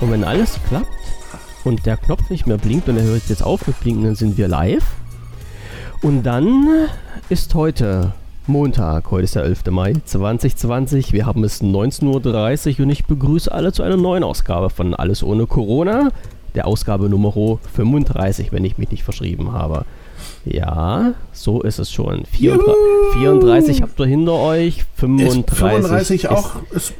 Und wenn alles klappt und der Knopf nicht mehr blinkt und er hört jetzt auf mit blinken, dann sind wir live. Und dann ist heute Montag, heute ist der 11. Mai 2020. Wir haben es 19.30 Uhr und ich begrüße alle zu einer neuen Ausgabe von Alles ohne Corona. Der Ausgabe Nummer 35, wenn ich mich nicht verschrieben habe. Ja, so ist es schon. 34, 34 habt ihr hinter euch, 35. Ist 35 auch. Ist,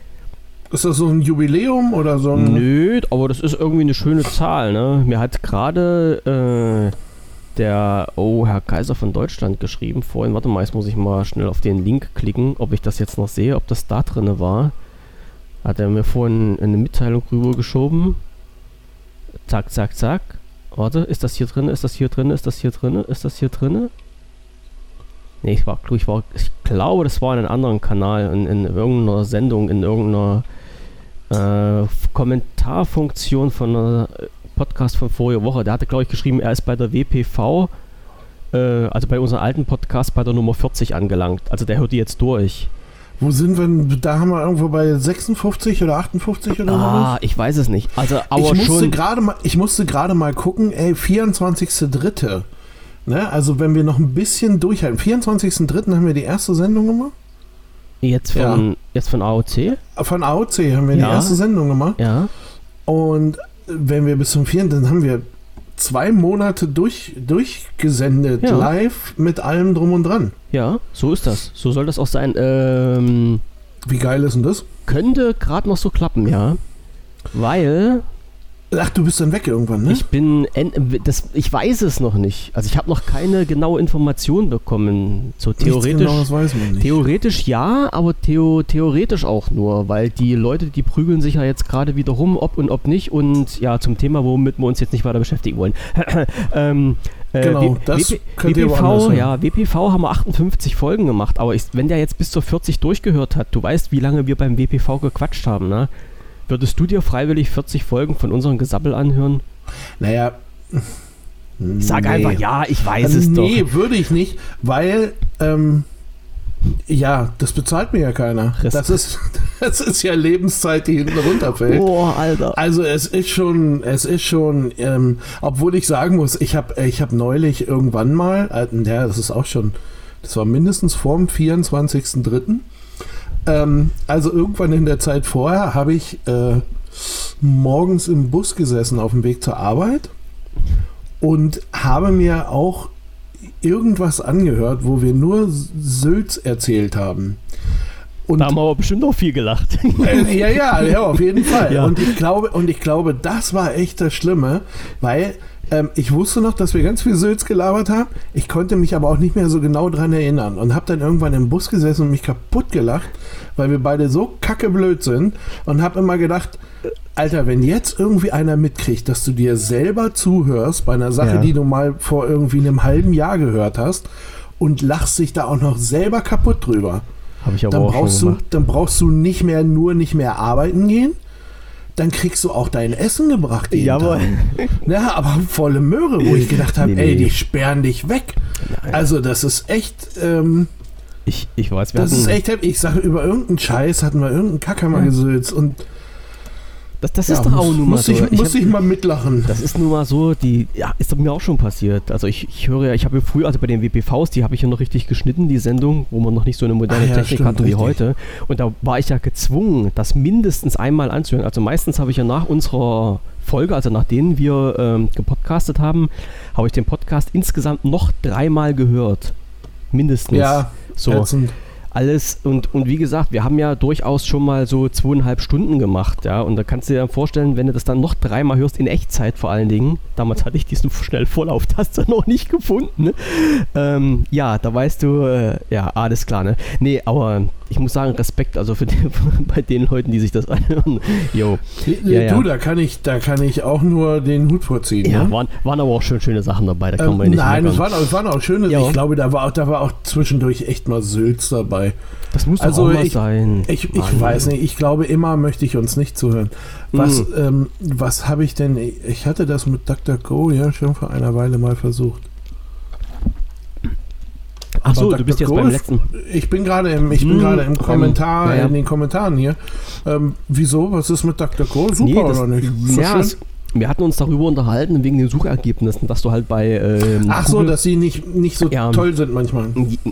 ist das so ein Jubiläum oder so ein. Nö, aber das ist irgendwie eine schöne Zahl, ne? Mir hat gerade äh, der, oh, Herr Kaiser von Deutschland geschrieben vorhin. Warte mal, jetzt muss ich mal schnell auf den Link klicken, ob ich das jetzt noch sehe, ob das da drin war. Hat er mir vorhin eine Mitteilung rübergeschoben. Zack, zack, zack. Warte, ist das hier drin? Ist das hier drin? Ist das hier drin? Ist das hier drin? Nee, ich, war, ich, war, ich glaube, das war in einem anderen Kanal, in, in irgendeiner Sendung, in irgendeiner äh, Kommentarfunktion von einer Podcast von voriger Woche. Der hatte, glaube ich, geschrieben, er ist bei der WPV, äh, also bei unserem alten Podcast, bei der Nummer 40 angelangt. Also der hört die jetzt durch. Wo sind wir? Da haben wir irgendwo bei 56 oder 58 oder so. Ah, ich weiß es nicht. Also, aber ich musste gerade mal, ich musste gerade mal gucken, ey, 24.3. Ne? Also wenn wir noch ein bisschen durchhalten. 24.3. haben wir die erste Sendung gemacht. Jetzt von, jetzt von AOC? Von AOC haben wir Ja. die erste Sendung gemacht. Ja. Und wenn wir bis zum 4. dann haben wir zwei Monate durch, durchgesendet, Ja. live mit allem drum und dran. Ja, so ist das. So soll das auch sein. Ähm, Wie geil ist denn das? könnte gerade noch so klappen, ja. Weil Ach, du bist dann weg irgendwann, ne? ich bin, das, ich weiß es noch nicht. Also ich habe noch keine genaue Information bekommen. So theoretisch. Genaues weiß man nicht. Theoretisch ja, aber theo theoretisch auch nur, weil die Leute, die prügeln sich ja jetzt gerade wieder rum, ob und ob nicht. Und ja, zum Thema, womit wir uns jetzt nicht weiter beschäftigen wollen. ähm, äh, Genau, W- das könnt ihr woanders WPV, ja, WPV haben wir 58 Folgen gemacht, aber ich, wenn der jetzt bis zur 40 durchgehört hat, du weißt, wie lange wir beim WPV gequatscht haben, ne? Würdest du dir freiwillig 40 Folgen von unserem Gesabbel anhören? Naja. Sag nee. einfach, ja, ich weiß es doch. Nee, würde ich nicht, weil, ähm, ja, das bezahlt mir ja keiner. Respekt. Das ist, das ist ja Lebenszeit, die hinten runterfällt. Boah, Alter. Also es ist schon, es ist schon, ähm, obwohl ich sagen muss, ich habe ich hab neulich irgendwann mal, äh, ja, das ist auch schon, das war mindestens vor dem 24.03., ähm, also irgendwann in der Zeit vorher habe ich äh, morgens im Bus gesessen auf dem Weg zur Arbeit und habe mir auch irgendwas angehört, wo wir nur Sülz erzählt haben. Und Da haben wir aber bestimmt auch viel gelacht. äh, ja, ja, ja, auf jeden Fall. Ja. Und ich glaube, und ich glaube, das war echt das Schlimme, weil ähm, ich wusste noch, dass wir ganz viel Sülz gelabert haben. Ich konnte mich aber auch nicht mehr so genau dran erinnern und habe dann irgendwann im Bus gesessen und mich kaputt gelacht, weil wir beide so kackeblöd sind und habe immer gedacht, Alter, wenn jetzt irgendwie einer mitkriegt, dass du dir selber zuhörst bei einer Sache, Ja. die du mal vor irgendwie einem halben Jahr gehört hast und lachst dich da auch noch selber kaputt drüber Habe ich aber dann auch brauchst, schon du, dann brauchst du nicht mehr nur nicht mehr arbeiten gehen. Dann kriegst du auch dein Essen gebracht. jeden Jawohl. Tag. Ja, aber volle Möhre, wo ich gedacht habe, Nee, ey, nee. die sperren dich weg. Nein. Also das ist echt, ähm, Ich, ich weiß, wir das ist echt. Ich sage, über irgendeinen Scheiß hatten wir irgendeinen Kacker mal gesülzt und das, das ja, ist doch auch nun mal so. ich, muss hab- ich mal mitlachen. Das ist nun mal so, die, ja, ist mir auch schon passiert. Also ich, ich höre ja, ich habe ja früher, also bei den WPVs, die habe ich ja noch richtig geschnitten, die Sendung, wo man noch nicht so eine moderne Ah ja, Technik stimmt, hatten wie richtig. heute. Und da war ich ja gezwungen, das mindestens einmal anzuhören. Also meistens habe ich ja nach unserer Folge, also nachdem wir ähm, gepodcastet haben, habe ich den Podcast insgesamt noch dreimal gehört. Mindestens. Ja, so ätzend. Alles und, und wie gesagt, wir haben ja durchaus schon mal so zweieinhalb Stunden gemacht, ja, und da kannst du dir dann vorstellen, wenn du das dann noch dreimal hörst, in Echtzeit vor allen Dingen, damals hatte ich diesen schnell Vorlauftaster noch nicht gefunden, ne? ähm, ja, da weißt du, äh, ja, alles klar, ne, nee, aber ich muss sagen, Respekt, also für den, bei den Leuten, die sich das anhören, jo, Ja, ja. Du, da kann ich, da kann ich auch nur den Hut vorziehen. ja, ne? waren, waren aber auch schon schöne Sachen dabei, da kann Ähm, man ja nicht nein, es waren, auch- es waren auch schöne. Ja. Ich glaube, da war, auch, da war auch zwischendurch echt mal Sülz dabei. Das muss doch Also auch mal ich- sein. Ich, ich weiß nicht, ich glaube, immer möchte ich uns nicht zuhören. Was, Mhm. ähm, was habe ich denn? Ich hatte das mit DuckDuckGo ja schon vor einer Weile mal versucht. Ach so, Aber du bist jetzt DuckDuckGo beim letzten. Ich bin gerade im, ich bin Hm, gerade im Kommentar, ja, ja. in den Kommentaren hier. Ähm, wieso? Was ist mit DuckDuckGo? Super das, oder nicht? Doch ja, es, wir hatten uns darüber unterhalten wegen den Suchergebnissen, dass du halt bei ähm, Ach so, Google- dass sie nicht, nicht so Ja. toll sind manchmal.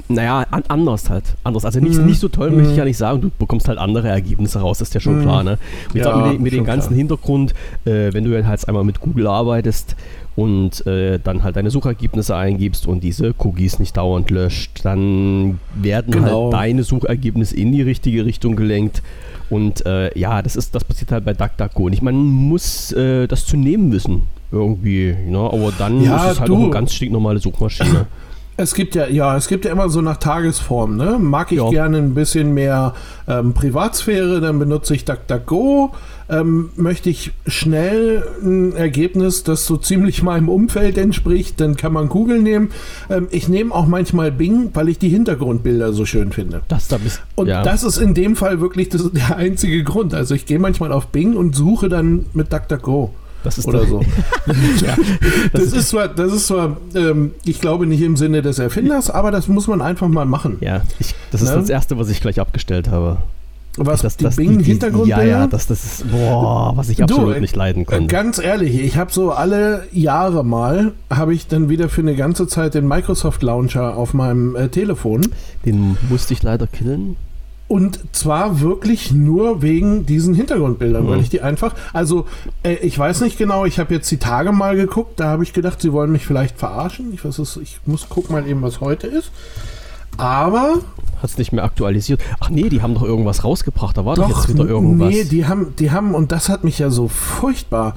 Naja, an, anders halt. Anders. Also nicht, Mhm. nicht so toll, Mhm. möchte ich ja nicht sagen. Du bekommst halt andere Ergebnisse raus, das ist ja schon Mhm. klar. Ne? Und Ja, sag, mit, mit dem ganzen klar. Hintergrund, äh, wenn du halt einmal mit Google arbeitest und äh, dann halt deine Suchergebnisse eingibst und diese Cookies nicht dauernd löscht, dann werden Genau. halt deine Suchergebnisse in die richtige Richtung gelenkt. Und äh, ja, das ist das passiert halt bei DuckDuckGo. Und ich meine, man muss äh, das zu nehmen wissen. Irgendwie, ne? aber dann Ja, ist es halt du. auch eine ganz stinknormale Suchmaschine. Es gibt ja, ja, es gibt ja immer so nach Tagesform, ne? Mag ich Ja. gerne ein bisschen mehr ähm, Privatsphäre, dann benutze ich DuckDuckGo. Ähm, möchte ich schnell ein Ergebnis, das so ziemlich meinem Umfeld entspricht, dann kann man Google nehmen. Ähm, ich nehme auch manchmal Bing, weil ich die Hintergrundbilder so schön finde. Das da bist Und ja. das ist in dem Fall wirklich das, der einzige Grund. Also ich gehe manchmal auf Bing und suche dann mit DuckDuckGo das ist oder so. ja, Das ist zwar, das ist zwar, ähm, ich glaube nicht im Sinne des Erfinders, aber das muss man einfach mal machen. Ja, ich, das ist Ne? das Erste, was ich gleich abgestellt habe. Was Das, die das, Bing-Hintergrundbilder? Ja, ja, das, das ist, boah, was ich Du, absolut äh, nicht leiden Äh, konnte. Ganz ehrlich, ich habe so alle Jahre mal, habe ich dann wieder für eine ganze Zeit den Microsoft Launcher auf meinem äh, Telefon. Den musste ich leider killen. Und zwar wirklich nur wegen diesen Hintergrundbildern, Mhm. weil ich die einfach, also äh, ich weiß nicht genau, ich habe jetzt die Tage mal geguckt, da habe ich gedacht, sie wollen mich vielleicht verarschen. Ich weiß es, ich muss gucken mal eben, was heute ist. Aber Hat es nicht mehr aktualisiert. Ach nee, die haben doch irgendwas rausgebracht. Da war doch, Doch, jetzt wieder irgendwas. nee, die haben, die haben, und das hat mich ja so furchtbar.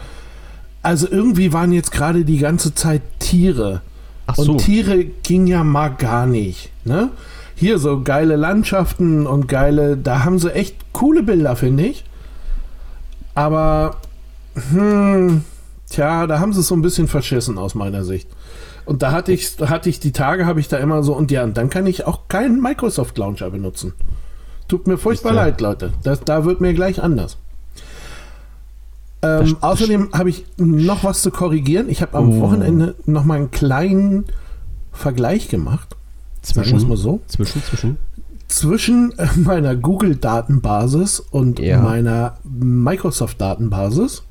Also irgendwie waren jetzt gerade die ganze Zeit Tiere. Ach so. Und Tiere ging ja mal gar nicht. Ne? Hier so geile Landschaften und geile, da haben sie echt coole Bilder, finde ich. Aber, hm, tja, da haben sie es so ein bisschen verschissen aus meiner Sicht. Und da hatte ich, da hatte ich die Tage, habe ich da immer so, und ja, und dann kann ich auch keinen Microsoft Launcher benutzen. Tut mir furchtbar leid, Leute. Das, da wird mir gleich anders. Ähm, außerdem habe ich noch was zu korrigieren. Ich habe am Oh. Wochenende noch mal einen kleinen Vergleich gemacht. Sagen wir zwischen, so. zwischen, zwischen. Zwischen äh, meiner Google-Datenbasis und Ja. meiner Microsoft-Datenbasis.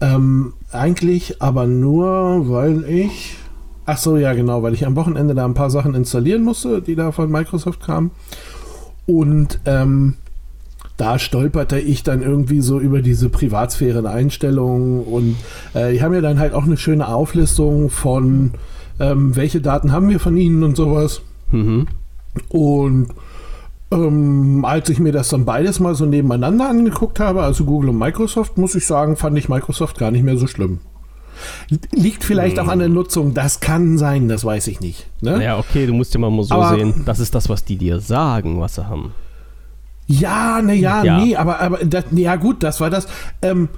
Ähm, eigentlich aber nur, weil ich. Ach so, ja, genau, weil ich am Wochenende da ein paar Sachen installieren musste, die da von Microsoft kamen. Und ähm, da stolperte ich dann irgendwie so über diese Privatsphären-Einstellungen und äh, die haben ja dann halt auch eine schöne Auflistung von, ähm, welche Daten haben wir von ihnen und sowas. Mhm. Und ähm, als ich mir das dann beides mal so nebeneinander angeguckt habe, also Google und Microsoft, muss ich sagen, fand ich Microsoft gar nicht mehr so schlimm. Liegt vielleicht auch an der Nutzung, das kann sein, das weiß ich nicht. Ne? Naja, okay, du musst ja mal so Aber- sehen. Das ist das, was die dir sagen, was sie haben. Ja, ne, ja, Ja. nee, aber, aber das, ja gut, das war das. Ähm,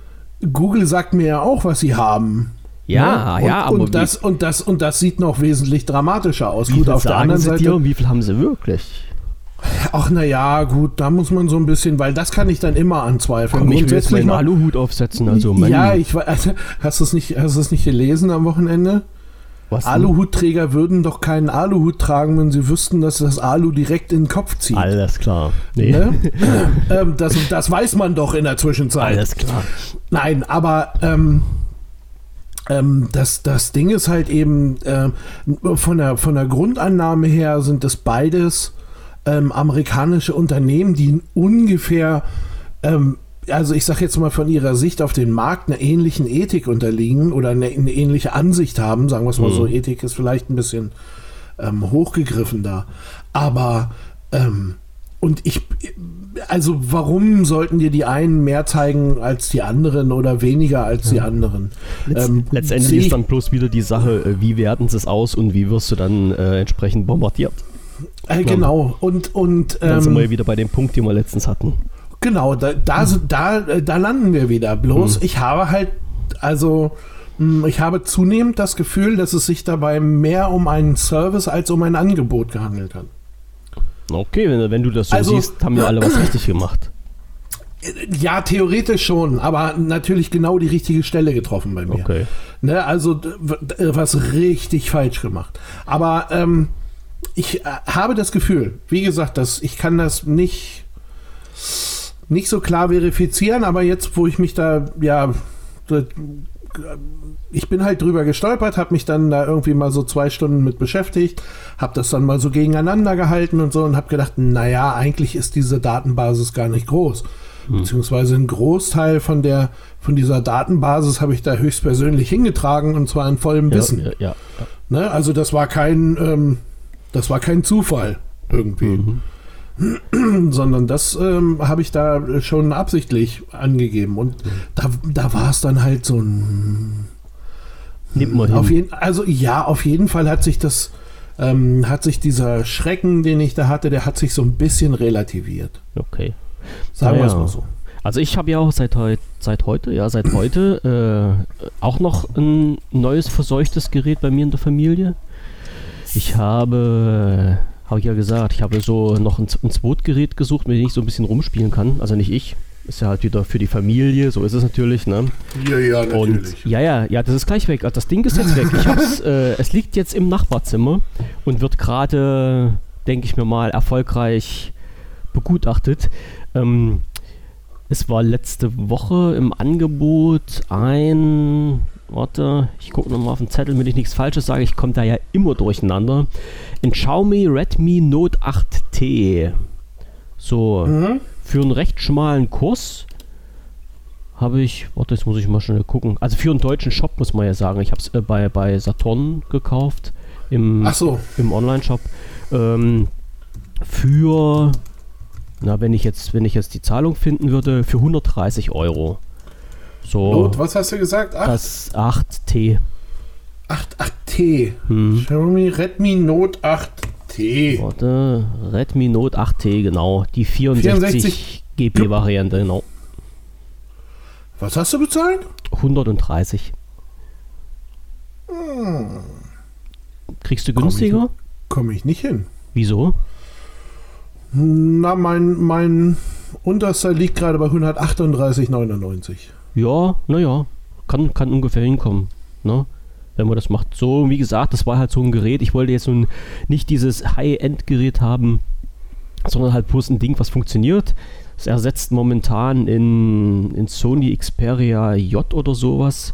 Google sagt mir ja auch, was sie haben. Ja, ne? ja, und, aber und das, und, das, und das sieht noch wesentlich dramatischer aus. wie Gut, viel auf der anderen sie Seite. dir und wie viel haben sie wirklich? Ach, naja, gut, da muss man so ein bisschen, weil das kann ich dann immer anzweifeln. Komm, ich will jetzt meinen Aluhut aufsetzen, also Mann. Ja, ich weiß. Also, hast du es nicht, hast du es nicht gelesen am Wochenende? was? Aluhutträger würden doch keinen Aluhut tragen, wenn sie wüssten, dass das Alu direkt in den Kopf zieht. Alles klar. Nee. Ne? ähm, das, das weiß man doch in der Zwischenzeit. Alles klar. Nein, aber ähm, ähm, das, das Ding ist halt eben, ähm, von, der, von der Grundannahme her sind es beides ähm, amerikanische Unternehmen, die ungefähr, ähm, also ich sage jetzt mal von ihrer Sicht auf den Markt einer ähnlichen Ethik unterliegen oder eine, eine ähnliche Ansicht haben, sagen wir es mal Mhm. so, Ethik ist vielleicht ein bisschen ähm, hochgegriffen da, aber ähm, und ich, also warum sollten dir die einen mehr zeigen als die anderen oder weniger als die anderen? Letz Ähm, letztendlich ich- ist dann bloß wieder die Sache, äh, wie werten sie es aus und wie wirst du dann äh, entsprechend bombardiert. Äh, genau, und, und Dann sind wir ja ähm, wieder bei dem Punkt, den wir letztens hatten. genau, da, da, da, äh, da landen wir wieder. Bloß ich habe halt, also mh, ich habe zunehmend das Gefühl, dass es sich dabei mehr um einen Service als um ein Angebot gehandelt hat. Okay, wenn, wenn du das so Also- siehst, haben wir alle was richtig gemacht. Ja, theoretisch schon, aber natürlich genau die richtige Stelle getroffen bei mir. Okay. Ne, also was richtig falsch gemacht. Aber ähm, ich äh, habe das Gefühl, wie gesagt, dass ich kann das nicht, nicht so klar verifizieren, aber jetzt, wo ich mich da, ja, ich bin halt drüber gestolpert, habe mich dann da irgendwie mal so zwei Stunden mit beschäftigt, habe das dann mal so gegeneinander gehalten und so und habe gedacht, naja, eigentlich ist diese Datenbasis gar nicht groß. Hm. Beziehungsweise ein Großteil von der von dieser Datenbasis habe ich da höchstpersönlich hingetragen und zwar in vollem Wissen. Ja, ja, ja. Ne? Also das war kein, ähm, das war kein Zufall irgendwie. Mhm. Sondern das ähm, habe ich da schon absichtlich angegeben. Und mhm. da, da war es dann halt so ein. Nimmt man auf jeden, also ja, auf jeden Fall hat sich das, ähm, hat sich dieser Schrecken, den ich da hatte, der hat sich so ein bisschen relativiert. Okay. Sagen wir es mal so. Also ich habe ja auch seit, heut, seit heute, ja, seit heute äh, auch noch ein neues verseuchtes Gerät bei mir in der Familie. Ich habe, habe ich ja gesagt, ich habe so noch ein, ein Zweitgerät gesucht, mit dem ich so ein bisschen rumspielen kann. Also nicht ich, ist ja halt wieder für die Familie, so ist es natürlich, ne? Ja, ja, natürlich. Und, ja, ja, ja, das ist gleich weg. Also das Ding ist jetzt weg. Ich hab's, äh, es liegt jetzt im Nachbarzimmer und wird gerade, denke ich mir mal, erfolgreich begutachtet. Ähm, es war letzte Woche im Angebot ein. Warte, ich gucke nochmal auf den Zettel, wenn ich nichts Falsches sage. Ich komme da ja immer durcheinander. Ein Xiaomi Redmi Note 8T. So, mhm. für einen recht schmalen Kurs habe ich, warte, jetzt muss ich mal schnell gucken. Also für einen deutschen Shop muss man ja sagen. Ich habe es äh, bei, bei Saturn gekauft. Im, so. im Online-Shop. Ähm, für na, wenn ich jetzt, wenn ich jetzt die Zahlung finden würde, für 130 Euro. So. Not, was hast du gesagt? 8? Das 8T. 8, 8T. Hm. Xiaomi Redmi Note 8T. Warte, Redmi Note 8T, genau. Die 64, GB-Variante, genau. Was hast du bezahlt? 130. Hm. Kriegst du günstiger? Komme ich, komm ich nicht hin. Wieso? Na, mein, mein unterster liegt gerade bei 138,99. Ja, naja, kann, kann ungefähr hinkommen, ne? Wenn man das macht. So, wie gesagt, das war halt so ein Gerät. Ich wollte jetzt nun nicht dieses High-End-Gerät haben, sondern halt bloß ein Ding, was funktioniert. Es ersetzt momentan in, in Sony Xperia J oder sowas.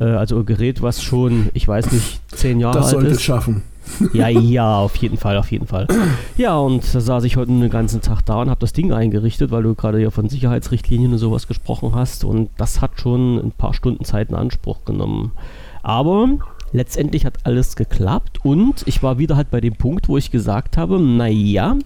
Äh, also ein Gerät, was schon, ich weiß nicht, zehn Jahre alt ist. Das sollte es schaffen. Ja, ja, auf jeden Fall, auf jeden Fall. Ja, und da saß ich heute den ganzen Tag da und habe das Ding eingerichtet, weil du gerade ja von Sicherheitsrichtlinien und sowas gesprochen hast. Und das hat schon ein paar Stunden Zeit in Anspruch genommen. Aber letztendlich hat alles geklappt und ich war wieder halt bei dem Punkt, wo ich gesagt habe, naja,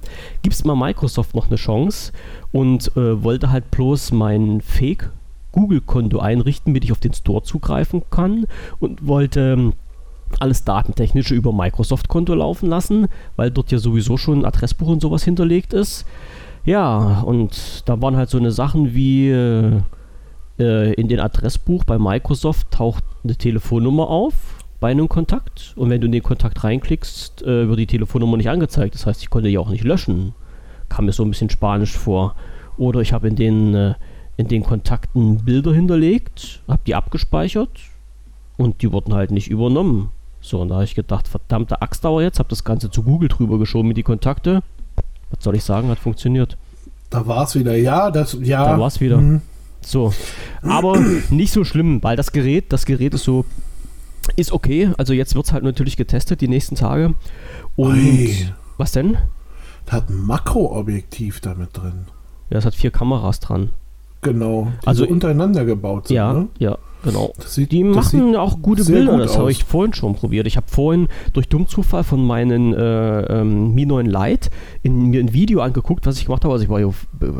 gib's mal Microsoft noch eine Chance und äh, wollte halt bloß mein Fake Google-Konto einrichten, damit ich auf den Store zugreifen kann und wollte alles Datentechnische über Microsoft-Konto laufen lassen, weil dort ja sowieso schon ein Adressbuch und sowas hinterlegt ist. Ja, und da waren halt so eine Sachen wie äh, äh, in den Adressbuch bei Microsoft taucht eine Telefonnummer auf bei einem Kontakt und wenn du in den Kontakt reinklickst, äh, wird die Telefonnummer nicht angezeigt. Das heißt, ich konnte die auch nicht löschen. Kam mir so ein bisschen spanisch vor. Oder ich habe in den äh, in den Kontakten Bilder hinterlegt, habe die abgespeichert und die wurden halt nicht übernommen. So, und da habe ich gedacht, verdammte Axtdauer jetzt, habe das Ganze zu Google drüber geschoben mit die Kontakte. Was soll ich sagen, hat funktioniert. Da war es wieder, ja, das, ja. Da war es wieder. Mhm. So, aber nicht so schlimm, weil das Gerät, das Gerät ist so, ist okay. Also jetzt wird es halt natürlich getestet die nächsten Tage. Und Oi. was denn? Da hat ein Makroobjektiv damit drin. Ja, es hat vier Kameras dran. Genau. also untereinander gebaut sind. Ja, ne? ja. Genau. Sieht, die machen auch gute Bilder, gut das habe ich vorhin schon probiert. Ich habe vorhin durch Dummzufall von meinen äh, ähm, Mi 9 Lite in, mir ein Video angeguckt, was ich gemacht habe. Also ich war ja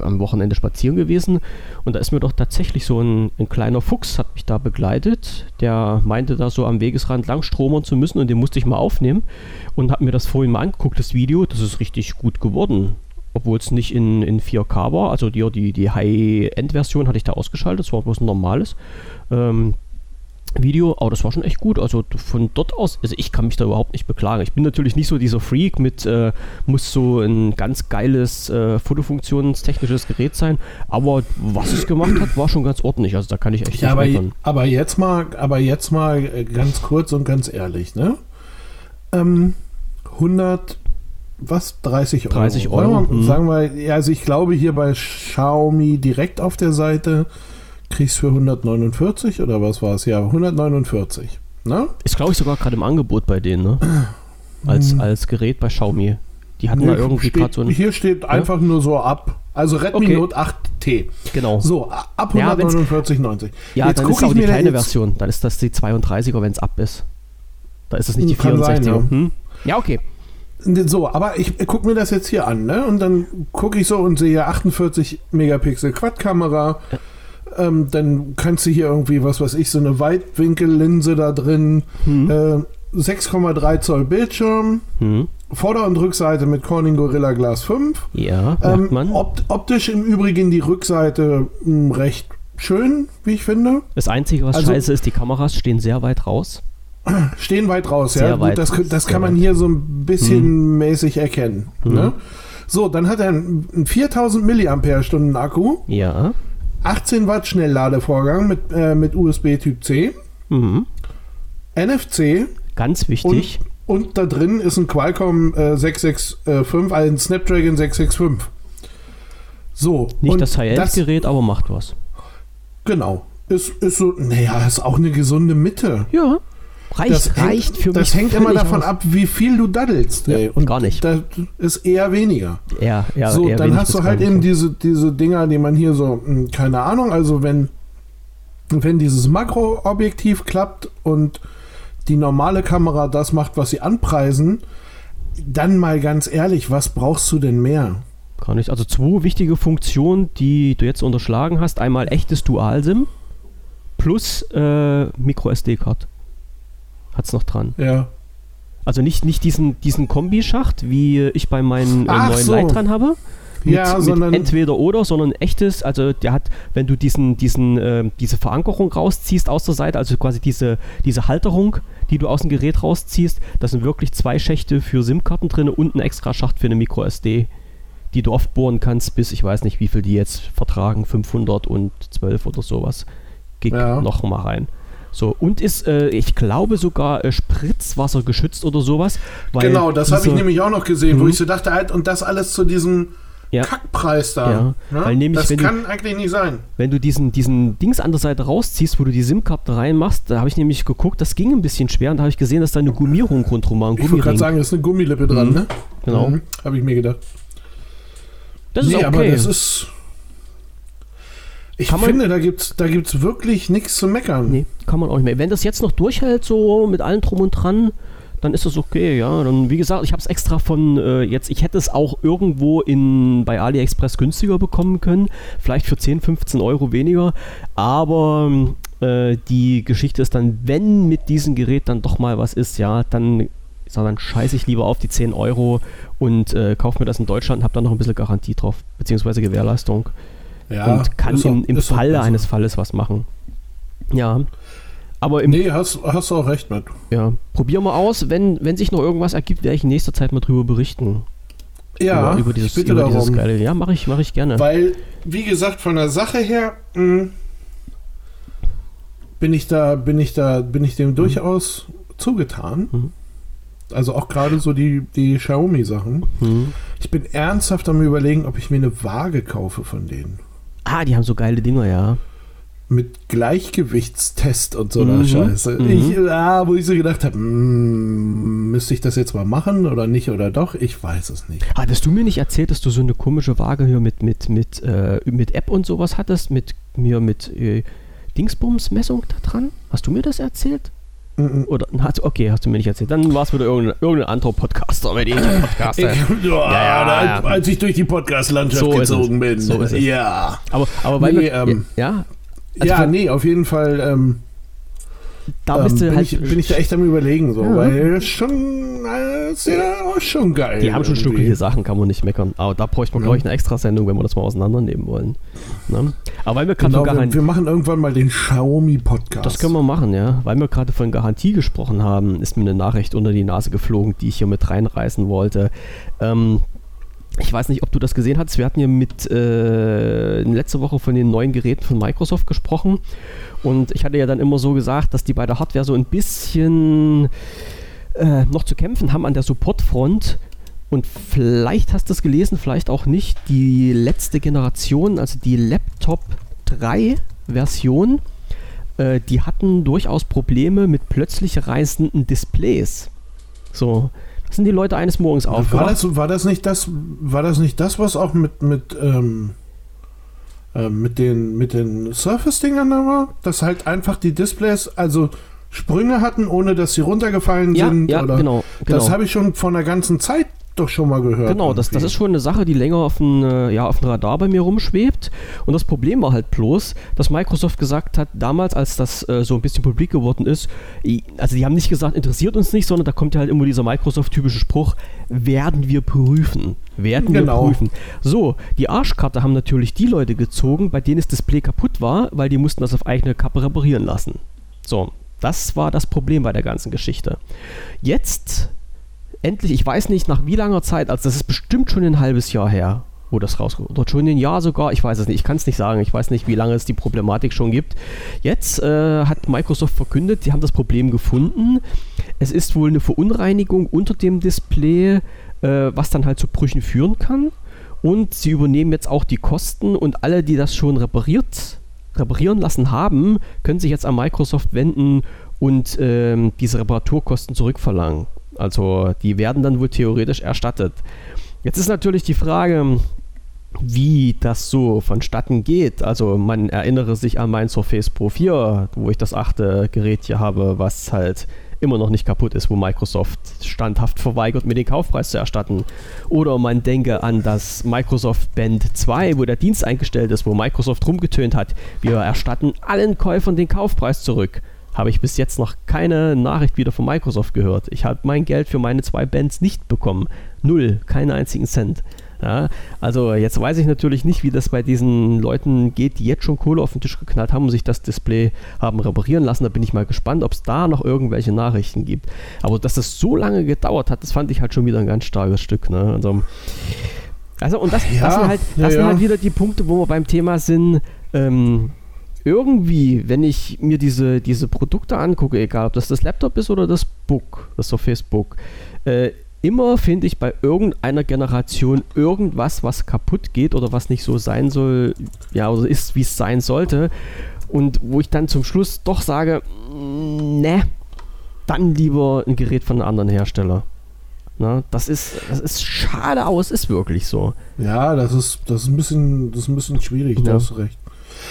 am Wochenende spazieren gewesen und da ist mir doch tatsächlich so ein, ein kleiner Fuchs hat mich da begleitet. Der meinte da so am Wegesrand lang stromern zu müssen und den musste ich mal aufnehmen und habe mir das vorhin mal angeguckt, das Video. Das ist richtig gut geworden obwohl es nicht in, in 4K war. Also die, die, die High-End-Version hatte ich da ausgeschaltet, das war bloß ein normales ähm, Video, aber das war schon echt gut. Also von dort aus, also ich kann mich da überhaupt nicht beklagen. Ich bin natürlich nicht so dieser Freak mit, äh, muss so ein ganz geiles äh, fotofunktionstechnisches Gerät sein, aber was es gemacht hat, war schon ganz ordentlich. Also da kann ich echt ja, nicht aber, aber jetzt mal, aber jetzt mal äh, ganz kurz und ganz ehrlich, ne? Ähm, 100 was? 30 Euro. 30 Euro, Sagen wir, mhm. sagen wir, ja, also ich glaube hier bei Xiaomi direkt auf der Seite kriegst für 149 oder was war es? Ja, 149. Ne? Ist, glaube ich, sogar gerade im Angebot bei denen, ne? Als, Hm. als Gerät bei Xiaomi. Die hatten da Hier irgendwie gerade so ein. Hier steht einfach nur so ab. Also Redmi Okay. Note 8T. Genau. So, ab Ja, wenn's- 149,90. Ja, Jetzt dann ist auch ich die mir da kleine Version. Dann ist das die 32er, wenn es ab ist. Da ist es nicht die Kann sein, 64er. ja. Hm? ja, okay. So, aber ich gucke mir das jetzt hier an, ne? Und dann gucke ich so und sehe 48 Megapixel Quad-Kamera. Ähm, dann kannst du hier irgendwie, was weiß ich, so eine Weitwinkellinse da drin. Hm. Äh, 6,3 Zoll Bildschirm. Hm. Vorder- und Rückseite mit Corning Gorilla Glass 5. Ja, merkt Ähm, man. opt optisch im Übrigen die Rückseite mh, recht schön, wie ich finde. Das Einzige, was also- scheiße ist, die Kameras stehen sehr weit raus. Stehen weit raus, Sehr ja. Gut, weit das, raus, das sehr kann man weit. hier so ein bisschen mäßig erkennen. Mhm. Ne? So, dann hat er einen einen 4000 mAh Akku, Ja. 18 Watt Schnellladevorgang mit, äh, mit USB Typ C, Mhm. NFC Ganz und, wichtig. und da drin ist ein Qualcomm äh, 665, also ein Snapdragon 665. So, nicht und das High-End-Gerät, aber macht was. Genau. Ist, ist so, naja, ist auch eine gesunde Mitte. Ja. Reicht, Das reicht hängt, für Das mich. hängt immer davon aus. ab, wie viel du daddelst. Ja. Und gar nicht. Das ist eher weniger. Ja, ja, so, dann hast du halt eben diese, diese Dinger, die man hier so, hm, keine Ahnung, also wenn, wenn dieses Makroobjektiv klappt und die normale Kamera das macht, was sie anpreisen, dann mal ganz ehrlich, was brauchst du denn mehr? Gar nicht. Also zwei wichtige Funktionen, die du jetzt unterschlagen hast. Einmal echtes Dual-SIM plus äh, Micro-SD-Card. Hat's noch dran. Ja. Also nicht, nicht diesen, diesen Kombischacht, wie ich bei meinen äh, neuen so. Light dran habe. Mit, Ja, sondern- entweder oder, sondern echtes, also der hat, wenn du diesen, diesen, äh, diese Verankerung rausziehst aus der Seite, also quasi diese, diese Halterung, die du aus dem Gerät rausziehst, da sind wirklich zwei Schächte für SIM-Karten drin und ein extra Schacht für eine Micro SD, die du oft bohren kannst, bis ich weiß nicht, wie viel die jetzt vertragen, 512 oder sowas. Gig Ja. noch mal rein. So, und ist, äh, ich glaube sogar äh, Spritzwasser geschützt oder sowas. Weil genau, das habe ich nämlich auch noch gesehen, wo ich so dachte, halt, und das alles zu diesem Ja. Kackpreis da. Ja, ne? weil nämlich, das wenn du- kann eigentlich nicht sein. Wenn du diesen, diesen Dings an der Seite rausziehst, wo du die SIM-Karte reinmachst, da habe ich nämlich geguckt, das ging ein bisschen schwer und da habe ich gesehen, dass da eine Gummierung rundherum war, ein Ich wollte gerade sagen, da ist eine Gummilippe dran, Mhm. ne? Genau. Mhm, habe ich mir gedacht. Das ist nee, okay. aber das ist. Ich Kann man- finde, da gibt's, da gibt's wirklich nichts zu meckern. nee, kann man auch nicht mehr. Wenn das jetzt noch durchhält, so mit allem drum und dran, dann ist das okay, ja. Dann, wie gesagt, ich habe es extra von äh, jetzt, ich hätte es auch irgendwo in, bei AliExpress günstiger bekommen können, vielleicht für 10, 15 Euro weniger, aber äh, die Geschichte ist dann, wenn mit diesem Gerät dann doch mal was ist, ja, dann, dann scheiße ich lieber auf die 10 Euro und äh, kaufe mir das in Deutschland und habe dann noch ein bisschen Garantie drauf, beziehungsweise Gewährleistung Ja, und kann im, auch- im auch Falle eines Falles was machen. Ja. Aber im, Nee, hast, hast du auch recht mit. ja, probieren wir aus. Wenn, wenn sich noch irgendwas ergibt, werde ich in nächster Zeit mal drüber berichten. Ja, über, über dieses, bitte über dieses geile. Ja, mache ich, mach ich gerne. Weil, wie gesagt, von der Sache her mh, bin ich da, bin ich da, bin ich dem durchaus zugetan. Mhm. Also auch gerade so die, die Xiaomi-Sachen. Hm. Ich bin ernsthaft am überlegen, ob ich mir eine Waage kaufe von denen. Ah, die haben so geile Dinger, ja. Mit Gleichgewichtstest und so einer Mhm, Scheiße. mhm. Ich, ah, wo ich so gedacht habe, mm, müsste ich das jetzt mal machen oder nicht oder doch? Ich weiß es nicht. Hattest du mir nicht erzählt, dass du so eine komische Waage hier mit, mit, mit, äh, mit App und sowas hattest? Mit mir mit äh, Dingsbums-Messung da dran? Hast du mir das erzählt? Oder, hast, okay, hast du mir nicht erzählt. Dann war es wieder irgendein, irgendein anderer Podcaster, mit dem ich einen Podcast ja, ja, ja. als ich durch die Podcast-Landschaft So ist es. gezogen bin. So ist es. Ja. Aber, aber weil Nee, wir, ähm, ja, Also ja, nee, auf jeden Fall ähm, da ähm, bist du bin, halt. ich, bin ich da echt am überlegen, so, Ja. weil schon, äh, ist ja auch schon geil. Die haben schon irgendwie. stückliche Sachen, kann man nicht meckern. Aber da bräuchte man, Ja. glaube ich, eine extra Sendung, wenn wir das mal auseinandernehmen wollen. Ne? Aber weil wir gerade Genau, von wir, Garantie. wir machen irgendwann mal den Xiaomi-Podcast. Das können wir machen, ja. Weil wir gerade von Garantie gesprochen haben, ist mir eine Nachricht unter die Nase geflogen, die ich hier mit reinreißen wollte. Ähm, ich weiß nicht, ob du das gesehen hast. Wir hatten ja mit äh, letzte Woche von den neuen Geräten von Microsoft gesprochen. Und ich hatte ja dann immer so gesagt, dass die bei der Hardware so ein bisschen äh, noch zu kämpfen haben an der Supportfront. und vielleicht hast du es gelesen, vielleicht auch nicht, die letzte Generation, also die Laptop 3 Version, äh, die hatten durchaus Probleme mit plötzlich reißenden Displays. So, sind die Leute eines Morgens aufgewacht. War das, war das nicht das, war das nicht das, was auch mit, mit, ähm, äh, mit den, mit den Surface-Dingern da war? Dass halt einfach die Displays, also Sprünge hatten, ohne dass sie runtergefallen ja, sind? Ja, oder? genau, genau. Das habe ich schon vor einer ganzen Zeit doch schon mal gehört. Genau, das, das ist schon eine Sache, die länger auf dem, äh, ja, auf dem Radar bei mir rumschwebt. Und das Problem war halt bloß, dass Microsoft gesagt hat, damals, als das äh, so ein bisschen publik geworden ist, also die haben nicht gesagt, interessiert uns nicht, sondern da kommt ja halt immer dieser Microsoft-typische Spruch, werden wir prüfen. Werden genau. wir prüfen. So, die Arschkarte haben natürlich die Leute gezogen, bei denen das Display kaputt war, weil die mussten das auf eigene Kappe reparieren lassen. So, das war das Problem bei der ganzen Geschichte. Jetzt endlich, ich weiß nicht nach wie langer Zeit, also das ist bestimmt schon ein halbes Jahr her, wo das rauskommt. Oder schon ein Jahr sogar, ich weiß es nicht, ich kann es nicht sagen, ich weiß nicht, wie lange es die Problematik schon gibt. Jetzt äh, hat Microsoft verkündet, sie haben das Problem gefunden. Es ist wohl eine Verunreinigung unter dem Display, äh, was dann halt zu Brüchen führen kann. Und sie übernehmen jetzt auch die Kosten und alle, die das schon repariert, reparieren lassen haben, können sich jetzt an Microsoft wenden und ähm, diese Reparaturkosten zurückverlangen. Also die werden dann wohl theoretisch erstattet. Jetzt ist natürlich die Frage, wie das so vonstatten geht. Also man erinnere sich an mein Surface Pro 4, wo ich das achte Gerät hier habe, was halt immer noch nicht kaputt ist, wo Microsoft standhaft verweigert, mir den Kaufpreis zu erstatten. Oder man denke an das Microsoft Band 2, wo der Dienst eingestellt ist, wo Microsoft rumgetönt hat, wir erstatten allen Käufern den Kaufpreis zurück habe ich bis jetzt noch keine Nachricht wieder von Microsoft gehört. Ich habe mein Geld für meine zwei Bands nicht bekommen. Null, keinen einzigen Cent. Ja, also jetzt weiß ich natürlich nicht, wie das bei diesen Leuten geht, die jetzt schon Kohle auf den Tisch geknallt haben und sich das Display haben reparieren lassen. Da bin ich mal gespannt, ob es da noch irgendwelche Nachrichten gibt. Aber dass das so lange gedauert hat, das fand ich halt schon wieder ein ganz starkes Stück. Ne? Also, also und das, ja, das, sind, halt, das ja, sind halt wieder die Punkte, wo wir beim Thema sind. Ähm, irgendwie, wenn ich mir diese, diese Produkte angucke, egal ob das das Laptop ist oder das Book, das Surface Book, äh, immer finde ich bei irgendeiner Generation irgendwas, was kaputt geht oder was nicht so sein soll, ja, oder ist, wie es sein sollte. Und wo ich dann zum Schluss doch sage, mm, ne, dann lieber ein Gerät von einem anderen Hersteller. Na, das ist, das ist schade, aber es ist wirklich so. Ja, das ist, das ist ein bisschen, das ist ein bisschen schwierig, ja. da hast du recht.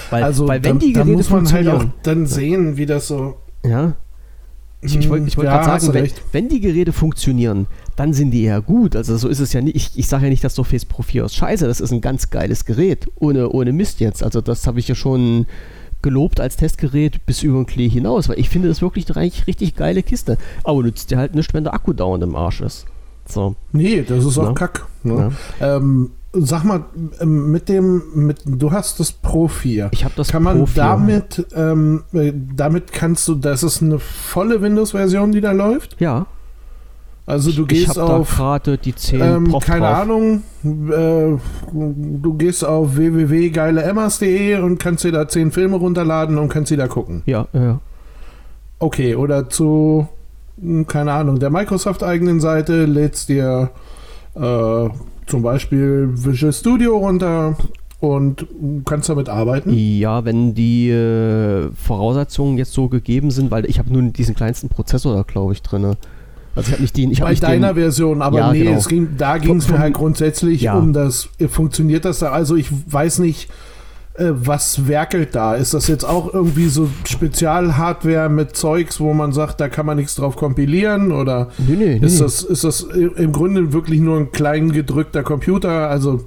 Weil, also, weil wenn da, die Geräte muss man halt auch dann sehen, wie das so. Ja. Ich, ich wollte wollt ja, gerade sagen, wenn, wenn, die Geräte funktionieren, dann sind die ja gut. Also so ist es ja nicht. Ich, ich sage ja nicht, dass Surface Pro 4 ist scheiße. Das ist ein ganz geiles Gerät. Ohne, ohne Mist jetzt. Also das habe ich ja schon gelobt als Testgerät bis über den Klee hinaus. Weil ich finde das wirklich eine richtig, geile Kiste. Aber nützt dir halt nicht, wenn der Akku dauernd im Arsch ist. So. Nee, das ist auch ja. Kack. Ne? Ja. Ähm, Sag mal, ähm, mit dem, mit, du hast das Pro 4. Ich habe das Kann man Pro 4. damit, ähm, äh, damit kannst du, das ist eine volle Windows-Version, die da läuft? Ja. Also du gehst ich auf gerade die 10 ähm, keine drauf. Ahnung, äh, du gehst auf www.geileemmers.de und kannst dir da 10 Filme runterladen und kannst sie da gucken. Ja, ja. Okay, oder zu, hm, keine Ahnung, der Microsoft eigenen Seite lädst dir äh, zum Beispiel Visual Studio runter und kannst damit arbeiten? Ja, wenn die äh, Voraussetzungen jetzt so gegeben sind, weil ich habe nun diesen kleinsten Prozessor da, glaube ich, drin. Also ich habe nicht den. Ich Bei nicht deiner den, Version, aber ja, nee, genau. es ging, da ging es mir halt grundsätzlich ja. um das. Funktioniert das da? Also ich weiß nicht, äh, was werkelt da? Ist das jetzt auch irgendwie so Spezialhardware mit Zeugs, wo man sagt, da kann man nichts drauf kompilieren? Oder nee, nee, ist, nee. Das, ist das im Grunde wirklich nur ein klein gedrückter Computer? Also,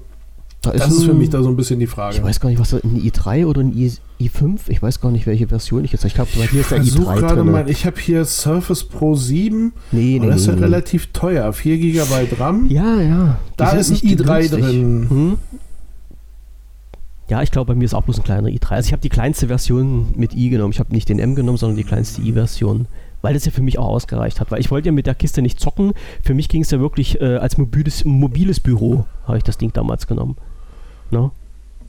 da ist das ist für mich da so ein bisschen die Frage. Ich weiß gar nicht, was das ein i3 oder ein I, i5? Ich weiß gar nicht, welche Version ich jetzt. Ich glaube, bei mir ist der i3 drin. Mal, ich habe hier Surface Pro 7. Nee, nee, das ist ja relativ teuer. 4 GB RAM. Ja, ja. Da ist ein i3 günstig. drin. Hm? Ja, ich glaube, bei mir ist auch bloß ein kleiner i3. Also ich habe die kleinste Version mit i genommen. Ich habe nicht den M genommen, sondern die kleinste i-Version. Weil das ja für mich auch ausgereicht hat. Weil ich wollte ja mit der Kiste nicht zocken. Für mich ging es ja wirklich äh, als mobiles, mobiles Büro, habe ich das Ding damals genommen. No?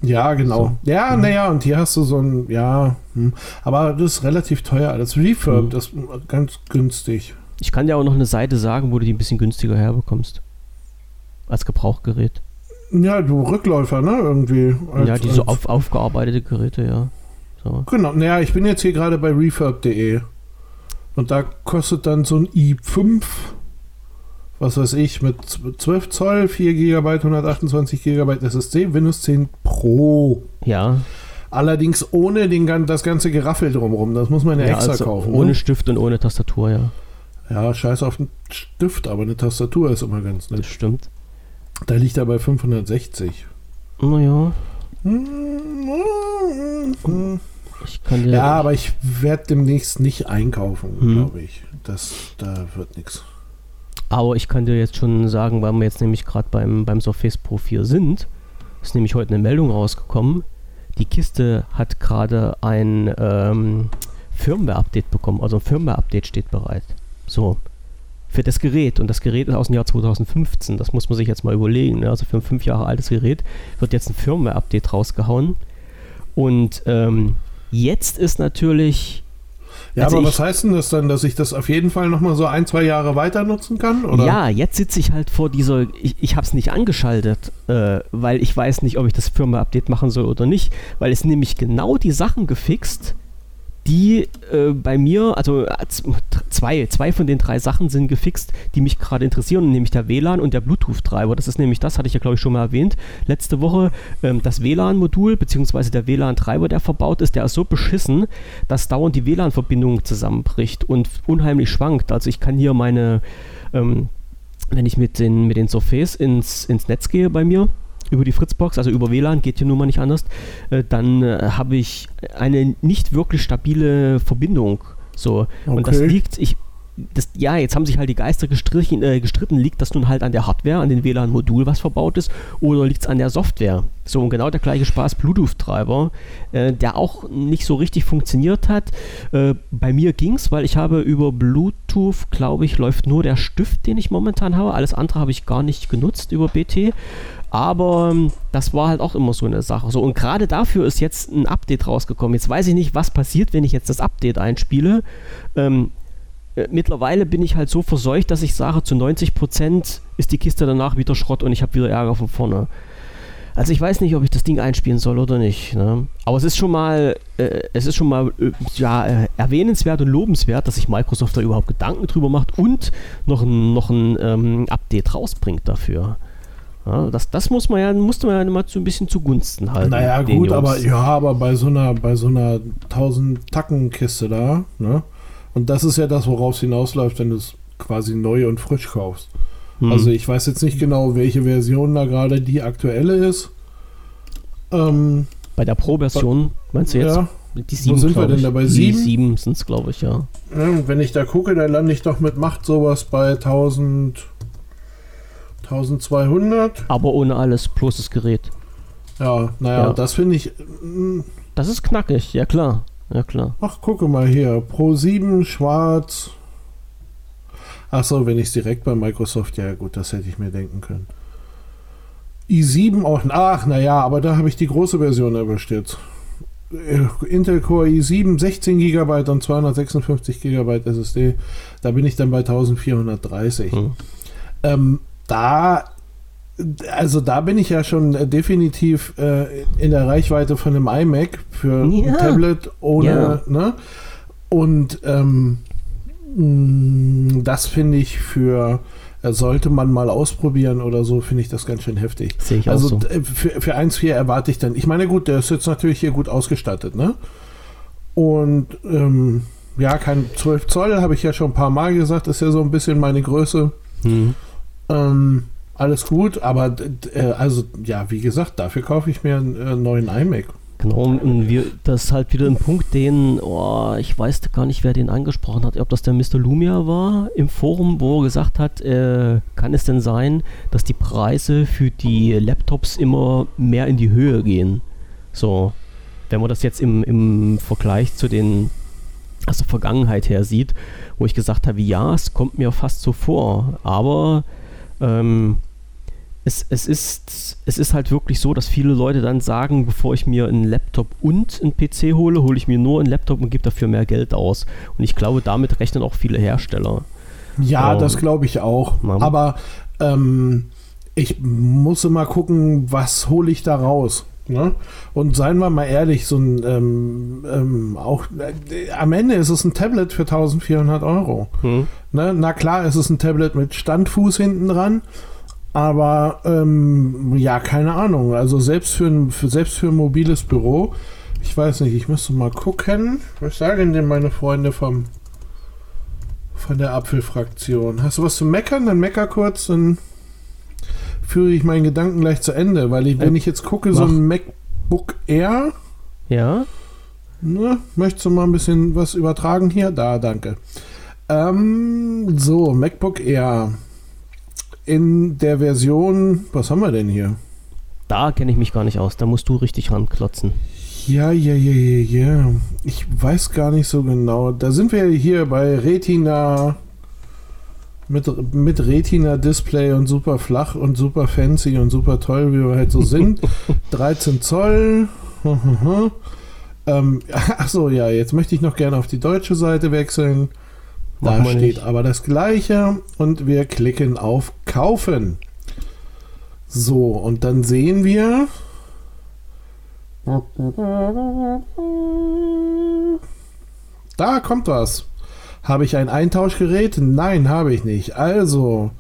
Ja, genau. So. Ja, mhm. naja, und hier hast du so ein, ja, hm. aber das ist relativ teuer. Das Refurb, mhm. das ist ganz günstig. Ich kann dir auch noch eine Seite sagen, wo du die ein bisschen günstiger herbekommst. als Gebrauchgerät. Ja, du Rückläufer, ne? Irgendwie. Als, ja, diese auf, aufgearbeitete Geräte, ja. So. Genau, naja, ich bin jetzt hier gerade bei refurb.de. Und da kostet dann so ein i5, was weiß ich, mit 12 Zoll, 4 GB, 128 GB SSD, Windows 10 Pro. Ja. Allerdings ohne den, das ganze Geraffel drumherum. Das muss man ja, ja extra also kaufen. Ohne ne? Stift und ohne Tastatur, ja. Ja, scheiß auf den Stift, aber eine Tastatur ist immer ganz nett. Das stimmt. Da liegt er bei 560. Naja. Ja, aber ich werde demnächst nicht einkaufen, hm. glaube ich. Das, da wird nichts. Aber ich kann dir jetzt schon sagen, weil wir jetzt nämlich gerade beim, beim Surface Pro 4 sind, ist nämlich heute eine Meldung rausgekommen. Die Kiste hat gerade ein ähm, Firmware-Update bekommen. Also ein Firmware-Update steht bereit. So. Für das Gerät. Und das Gerät ist aus dem Jahr 2015. Das muss man sich jetzt mal überlegen. Ne? Also für ein fünf Jahre altes Gerät wird jetzt ein Firmware-Update rausgehauen. Und ähm, jetzt ist natürlich. Ja, also aber ich, was heißt denn das dann, dass ich das auf jeden Fall nochmal so ein, zwei Jahre weiter nutzen kann? Oder? Ja, jetzt sitze ich halt vor dieser. Ich, ich habe es nicht angeschaltet, äh, weil ich weiß nicht, ob ich das Firmware-Update machen soll oder nicht, weil es nämlich genau die Sachen gefixt, die äh, bei mir, also zwei, zwei von den drei Sachen sind gefixt, die mich gerade interessieren, nämlich der WLAN und der Bluetooth-Treiber. Das ist nämlich das, hatte ich ja glaube ich schon mal erwähnt, letzte Woche. Ähm, das WLAN-Modul bzw. der WLAN-Treiber, der verbaut ist, der ist so beschissen, dass dauernd die WLAN-Verbindung zusammenbricht und unheimlich schwankt. Also ich kann hier meine, ähm, wenn ich mit den, mit den Surface ins, ins Netz gehe bei mir, über die Fritzbox, also über WLAN, geht hier nun mal nicht anders, äh, dann äh, habe ich eine nicht wirklich stabile Verbindung. So. Okay. Und das liegt, ich, das, ja, jetzt haben sich halt die Geister äh, gestritten, liegt das nun halt an der Hardware, an dem WLAN-Modul, was verbaut ist, oder liegt es an der Software? So, und genau der gleiche Spaß, Bluetooth-Treiber, äh, der auch nicht so richtig funktioniert hat. Äh, bei mir ging es, weil ich habe über Bluetooth, glaube ich, läuft nur der Stift, den ich momentan habe. Alles andere habe ich gar nicht genutzt über BT. Aber ähm, das war halt auch immer so eine Sache. So, und gerade dafür ist jetzt ein Update rausgekommen. Jetzt weiß ich nicht, was passiert, wenn ich jetzt das Update einspiele. Ähm, äh, mittlerweile bin ich halt so verseucht, dass ich sage, zu 90% ist die Kiste danach wieder Schrott und ich habe wieder Ärger von vorne. Also ich weiß nicht, ob ich das Ding einspielen soll oder nicht. Ne? Aber es ist schon mal, äh, es ist schon mal äh, ja, äh, erwähnenswert und lobenswert, dass sich Microsoft da überhaupt Gedanken drüber macht und noch ein, noch ein ähm, Update rausbringt dafür. Ja, das, das muss man ja, musste man ja immer so ein bisschen zugunsten halten. Naja, gut, Jungs. aber ja, aber bei so einer, bei so einer 1000 Tacken-Kiste da, ne? Und das ist ja das, worauf es hinausläuft, wenn du es quasi neu und frisch kaufst. Hm. Also ich weiß jetzt nicht genau, welche Version da gerade die aktuelle ist. Ähm, bei der Pro-Version, meinst du jetzt? Ja. Die 7, Wo sind wir denn da bei 7? Die 7 sind es, glaube ich, ja. ja. Wenn ich da gucke, dann lande ich doch mit Macht sowas bei 1000. 1200. Aber ohne alles, plus das Gerät. Ja, naja, ja. das finde ich. Mm. Das ist knackig, ja klar. Ja klar. Ach, gucke mal hier. Pro 7 schwarz. Achso, wenn ich es direkt bei Microsoft, ja gut, das hätte ich mir denken können. i7 auch, ach naja, aber da habe ich die große Version erwischt jetzt. Äh, Intel Core i7, 16 GB und 256 GB SSD. Da bin ich dann bei 1430. Hm. Ähm, da, also da bin ich ja schon äh, definitiv äh, in der Reichweite von einem iMac für ja. ein Tablet ohne, ja. ne? Und ähm, mm, das finde ich für äh, sollte man mal ausprobieren oder so, finde ich das ganz schön heftig. Sehe ich also auch so. für, für 1.4 erwarte ich dann, ich meine gut, der ist jetzt natürlich hier gut ausgestattet, ne? Und ähm, ja, kein 12 Zoll, habe ich ja schon ein paar Mal gesagt, ist ja so ein bisschen meine Größe. Mhm. Ähm, alles gut, aber äh, also ja, wie gesagt, dafür kaufe ich mir einen äh, neuen iMac. Genau, und wir, das ist halt wieder ein Punkt, den, oh, ich weiß gar nicht, wer den angesprochen hat, ob das der Mr. Lumia war im Forum, wo er gesagt hat, äh, kann es denn sein, dass die Preise für die Laptops immer mehr in die Höhe gehen? So, wenn man das jetzt im, im Vergleich zu den, also Vergangenheit her sieht, wo ich gesagt habe, ja, es kommt mir fast so vor, aber ähm, es, es, ist, es ist halt wirklich so, dass viele Leute dann sagen, bevor ich mir einen Laptop und einen PC hole, hole ich mir nur einen Laptop und gebe dafür mehr Geld aus. Und ich glaube, damit rechnen auch viele Hersteller. Ja, ähm, das glaube ich auch. Na. Aber ähm, ich muss immer gucken, was hole ich da raus. Ne? Und seien wir mal ehrlich, so ein ähm, ähm, auch äh, am Ende ist es ein Tablet für 1400 Euro. Hm. Ne? Na klar, es ist ein Tablet mit Standfuß hinten dran, aber ähm, ja, keine Ahnung. Also selbst für, ein, für, selbst für ein mobiles Büro, ich weiß nicht, ich müsste mal gucken. Was sagen denn meine Freunde vom von der Apfelfraktion? Hast du was zu meckern? Dann mecker kurz, dann führe ich meinen Gedanken gleich zu Ende, weil ich, wenn ich jetzt gucke, so ein MacBook Air, Ja? ne, möchtest du mal ein bisschen was übertragen hier? Da, danke. Ähm, so, MacBook Air in der Version, was haben wir denn hier? Da kenne ich mich gar nicht aus. Da musst du richtig ranklotzen. Ja, ja, ja, ja, ja. Ich weiß gar nicht so genau. Da sind wir hier bei Retina mit, mit Retina-Display und super flach und super fancy und super toll, wie wir halt so sind. 13 Zoll. ähm, achso, ja, jetzt möchte ich noch gerne auf die deutsche Seite wechseln. Da steht nicht. aber das gleiche und wir klicken auf Kaufen. So, und dann sehen wir. Da kommt was. Habe ich ein Eintauschgerät? Nein, habe ich nicht. Also,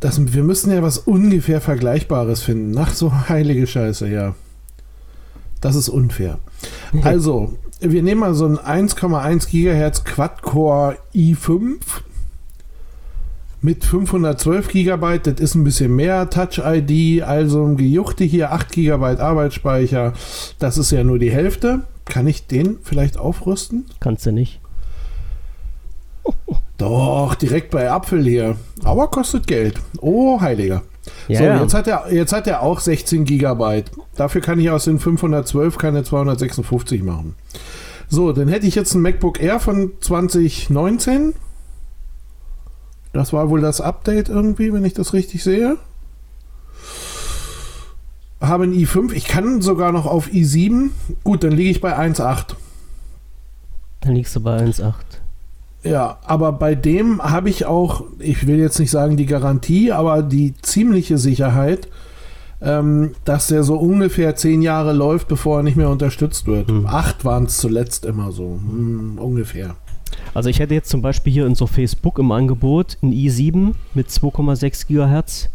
das, wir müssen ja was ungefähr Vergleichbares finden. Ach so, heilige Scheiße, ja. Das ist unfair. Also, wir nehmen mal so ein 1,1 Gigahertz Quad-Core i5 mit 512 GB. Das ist ein bisschen mehr Touch-ID, also ein Gejuchte hier, 8 GB Arbeitsspeicher. Das ist ja nur die Hälfte. Kann ich den vielleicht aufrüsten? Kannst du nicht. Doch, direkt bei Apfel hier. Aber kostet Geld. Oh, heiliger. Ja, so, ja. Jetzt, hat er, jetzt hat er auch 16 Gigabyte. Dafür kann ich aus den 512 keine 256 machen. So, dann hätte ich jetzt ein MacBook Air von 2019. Das war wohl das Update irgendwie, wenn ich das richtig sehe. Habe ein i5. Ich kann sogar noch auf i7. Gut, dann liege ich bei 1,8. Dann liegst du bei 1,8. Ja, aber bei dem habe ich auch, ich will jetzt nicht sagen die Garantie, aber die ziemliche Sicherheit, ähm, dass der so ungefähr zehn Jahre läuft, bevor er nicht mehr unterstützt wird. Hm. Acht waren es zuletzt immer so, hm, ungefähr. Also ich hätte jetzt zum Beispiel hier in so Facebook im Angebot ein i7 mit 2,6 GHz,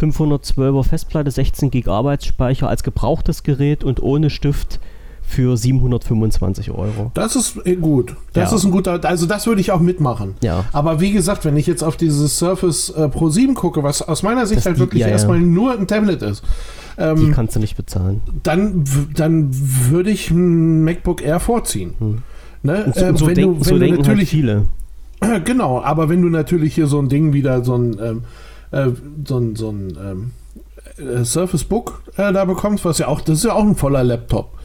512er Festplatte, 16 GB Arbeitsspeicher als gebrauchtes Gerät und ohne Stift für 725 Euro. Das ist äh, gut. Das Ja. ist ein guter, also das würde ich auch mitmachen. Ja. Aber wie gesagt, wenn ich jetzt auf dieses Surface äh, Pro 7 gucke, was aus meiner Sicht Das halt die- wirklich ja, erstmal nur ein Tablet ist, Die ähm, kannst du nicht bezahlen. dann, dann würde ich ein MacBook Air vorziehen. Hm. Ne? So, Ähm, so, wenn denk, du, so denken halt natürlich viele. Genau, aber wenn du natürlich hier so ein Ding wieder, so ein, ähm, äh, so ein, so ein ähm, äh, Surface Book äh, da bekommst, was ja auch, das ist ja auch ein voller Laptop.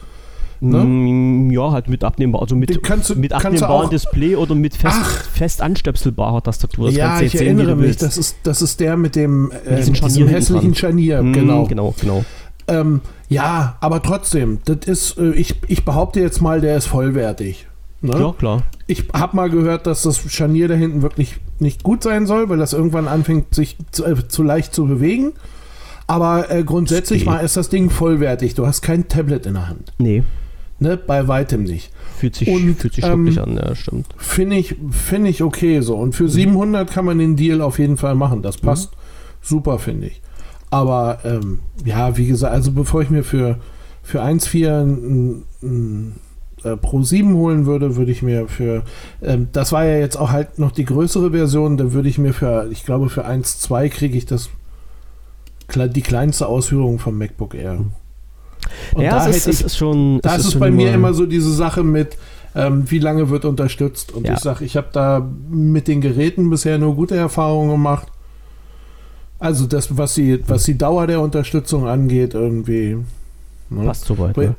Ne? Mm, Ja, halt mit abnehmbar, also mit, du- mit abnehmbarem Display oder mit fest, Ach. fest anstöpselbarer Tastatur. Das ja, ich sehen, erinnere du mich, willst. das ist, das ist der mit dem, äh, mit diesem hässlichen. Scharnier, Mm, genau. Genau, genau. Ähm, ja, aber trotzdem, das ist, äh, ich, ich behaupte jetzt mal, der ist vollwertig. Ne? Ja, klar. Ich habe mal gehört, dass das Scharnier da hinten wirklich nicht gut sein soll, weil das irgendwann anfängt, sich zu, äh, zu leicht zu bewegen. Aber äh, grundsätzlich mal ist das Ding vollwertig. Du hast kein Tablet in der Hand. Nee, Ne? Bei weitem nicht. fühlt sich, Und, fühlt sich ähm, an, ja, stimmt. Finde ich, finde ich okay so. Und für 700 kann man den Deal auf jeden Fall machen. Das passt super, finde ich. Aber ähm, ja, wie gesagt, also bevor ich mir für, für 1,4 ein, äh, Pro 7 holen würde, würde ich mir für, ähm, das war ja jetzt auch halt noch die größere Version, da würde ich mir für, ich glaube für 1,2 kriege ich das die kleinste Ausführung vom MacBook Air. Und ja, da es ist, ich, ist schon. da es ist es schon bei mir immer so diese Sache mit, ähm, wie lange wird unterstützt. Und Ja. ich sage, ich habe da mit den Geräten bisher nur gute Erfahrungen gemacht. Also das, was die, was die Dauer der Unterstützung angeht, irgendwie. ne? Passt soweit. Ne?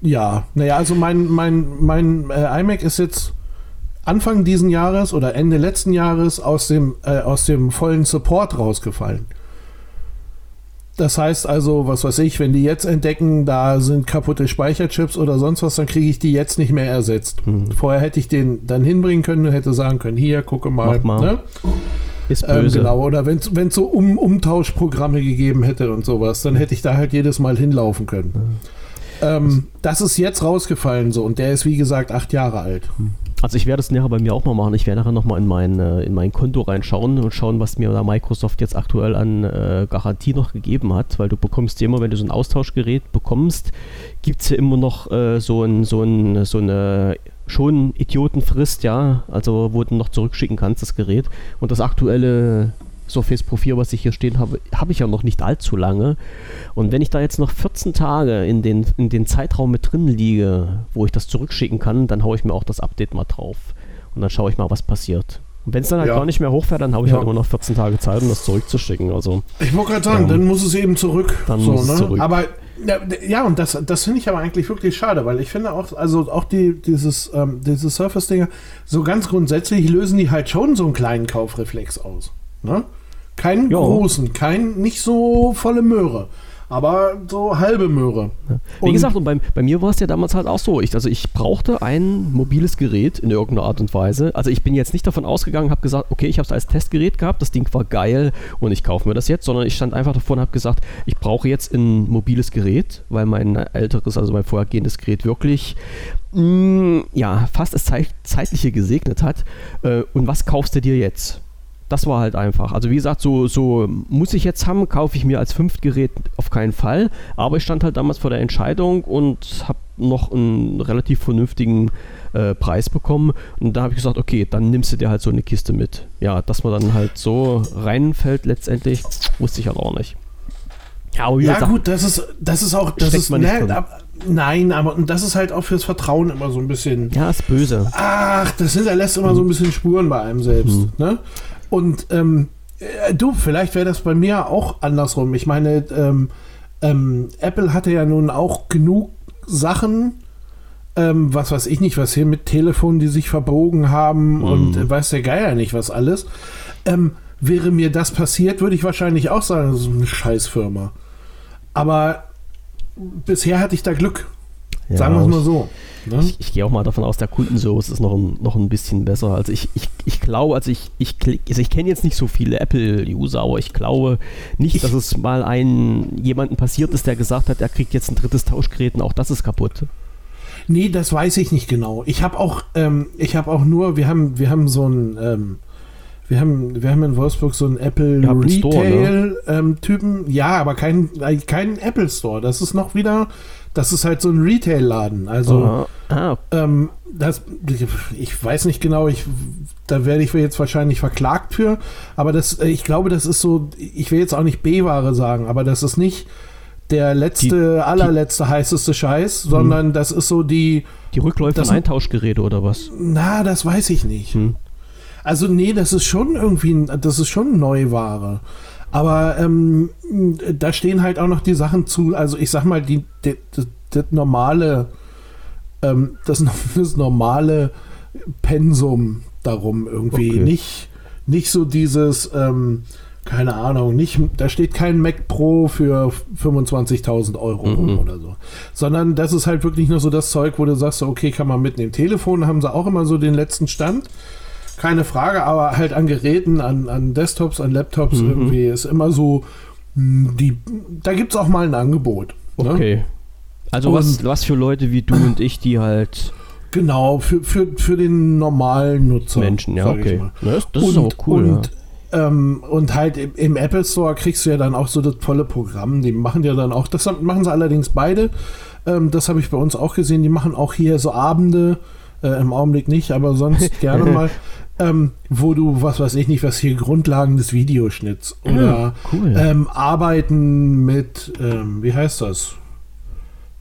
Ja, naja, also mein, mein, mein äh, iMac ist jetzt Anfang diesen Jahres oder Ende letzten Jahres aus dem, äh, aus dem vollen Support rausgefallen. Das heißt also, was weiß ich, wenn die jetzt entdecken, da sind kaputte Speicherchips oder sonst was, dann kriege ich die jetzt nicht mehr ersetzt. Hm. Vorher hätte ich den dann hinbringen können und hätte sagen können, hier, gucke mal. Mach mal. Ne? Ist Ähm, böse. genau, oder wenn es so um, Umtauschprogramme gegeben hätte und sowas, dann hätte ich da halt jedes Mal hinlaufen können. Ähm, das ist jetzt rausgefallen so und der ist wie gesagt acht Jahre alt. Also ich werde es nachher bei mir auch mal machen. Ich werde nachher nochmal in mein, äh, in mein Konto reinschauen und schauen, was mir da Microsoft jetzt aktuell an äh, Garantie noch gegeben hat, weil du bekommst ja immer, wenn du so ein Austauschgerät bekommst, gibt es ja immer noch äh, so, ein, so, ein, so eine schon Idiotenfrist, ja, also wo du noch zurückschicken kannst, das Gerät. Und das aktuelle Surface Pro 4, was ich hier stehen habe, habe ich ja noch nicht allzu lange. Und wenn ich da jetzt noch 14 Tage in den, in den Zeitraum mit drin liege, wo ich das zurückschicken kann, dann haue ich mir auch das Update mal drauf. Und dann schaue ich mal, was passiert. Und wenn es dann halt Ja. gar nicht mehr hochfährt, dann habe ich Ja. halt immer noch 14 Tage Zeit, um das zurückzuschicken. Also, Ich wollte gerade sagen, Ja. dann muss es eben zurück. Dann so, muss es ne? zurück. Aber ja, ja und das, das finde ich aber eigentlich wirklich schade, weil ich finde auch, also auch die, dieses, ähm, diese Surface-Dinger, so ganz grundsätzlich lösen die halt schon so einen kleinen Kaufreflex aus. Ne? Keinen Ja. großen, kein, nicht so volle Möhre, aber so halbe Möhre. Wie Und- gesagt, und bei, bei mir war es ja damals halt auch so. Ich, also ich brauchte ein mobiles Gerät in irgendeiner Art und Weise. Also ich bin jetzt nicht davon ausgegangen, habe gesagt, okay, ich habe es als Testgerät gehabt, das Ding war geil und ich kaufe mir das jetzt, sondern ich stand einfach davor und habe gesagt, ich brauche jetzt ein mobiles Gerät, weil mein älteres, also mein vorhergehendes Gerät wirklich mh, ja, fast das Zeit, Zeitliche gesegnet hat. Äh, und was kaufst du dir jetzt? Das war halt einfach. Also wie gesagt, so, so muss ich jetzt haben, kaufe ich mir als Fünftgerät auf keinen Fall. Aber ich stand halt damals vor der Entscheidung und habe noch einen relativ vernünftigen äh, Preis bekommen. Und da habe ich gesagt, okay, dann nimmst du dir halt so eine Kiste mit. Ja, dass man dann halt so reinfällt letztendlich, wusste ich halt auch nicht. Ja, Ja, gesagt, gut, das ist, das ist auch, das ist, ne, ab, nein, aber und das ist halt auch fürs Vertrauen immer so ein bisschen. ja, ist böse. Ach, das hinterlässt immer so ein bisschen Spuren bei einem selbst. Mhm. Ne? Und ähm, äh, du, vielleicht wäre das bei mir auch andersrum. Ich meine, ähm, ähm, Apple hatte ja nun auch genug Sachen, ähm, was weiß ich nicht, was hier mit Telefonen, die sich verbogen haben und äh, weiß der Geier nicht, was alles. Ähm, wäre mir das passiert, würde ich wahrscheinlich auch sagen, das ist eine Scheißfirma. Aber bisher hatte ich da Glück. Ja, sagen wir es ich- mal so. Ne? Ich, ich gehe auch mal davon aus, der Kundenservice ist noch ein, noch ein bisschen besser. Also ich, ich, ich glaube, also ich, ich, also ich kenne jetzt nicht so viele Apple-User, aber ich glaube nicht, dass es mal einen jemanden passiert ist, der gesagt hat, er kriegt jetzt ein drittes Tauschgerät und auch das ist kaputt. Nee, das weiß ich nicht genau. Ich habe auch, ähm, ich habe auch nur, wir haben, wir haben so ein, ähm, wir haben, wir haben in Wolfsburg so einen Apple Store, ne? Ähm. Ja, aber kein, äh, kein Apple Store. Das ist noch wieder, das ist halt so ein Retail-Laden. Also Ah, ah, ähm, das, ich weiß nicht genau, ich, da werde ich jetzt wahrscheinlich verklagt für, aber das, äh, ich glaube, das ist so, ich will jetzt auch nicht B-Ware sagen, aber das ist nicht der letzte, allerletzte heißeste Scheiß, sondern das ist so die, die Rückläufe Das- von Eintauschgeräte oder was? na, das weiß ich nicht. Hm. Also nee, das ist schon irgendwie, ein- das ist schon Neuware. Aber ähm, da stehen halt auch noch die Sachen zu, also ich sag mal, die, die, das, das normale, ähm, das, das normale Pensum darum irgendwie. Okay. Nicht, nicht so dieses, ähm, keine Ahnung, nicht, da steht kein Mac Pro für 25.000 Euro Mhm. oder so. Sondern das ist halt wirklich nur so das Zeug, wo du sagst, so, okay, kann man mitnehmen. Telefon haben sie auch immer so den letzten Stand. Keine Frage, aber halt an Geräten, an, an Desktops, an Laptops Mhm. irgendwie ist immer so, mh, die, da gibt es auch mal ein Angebot. Ne? Okay. Also was, Und- was für Leute wie du und ich, die halt Genau, für, für, für den normalen Nutzer. Menschen, ja, okay. Das, das ist auch cool. Und, ähm, und halt im, im Apple Store kriegst du ja dann auch so das volle Programm. Die machen ja dann auch, das machen sie allerdings beide. Ähm, das habe ich bei uns auch gesehen. Die machen auch hier so Abende, äh, im Augenblick nicht, aber sonst gerne mal, ähm, wo du, was weiß ich nicht, was hier Grundlagen des Videoschnitts oder Ja, cool. ähm, Arbeiten mit, ähm, wie heißt das?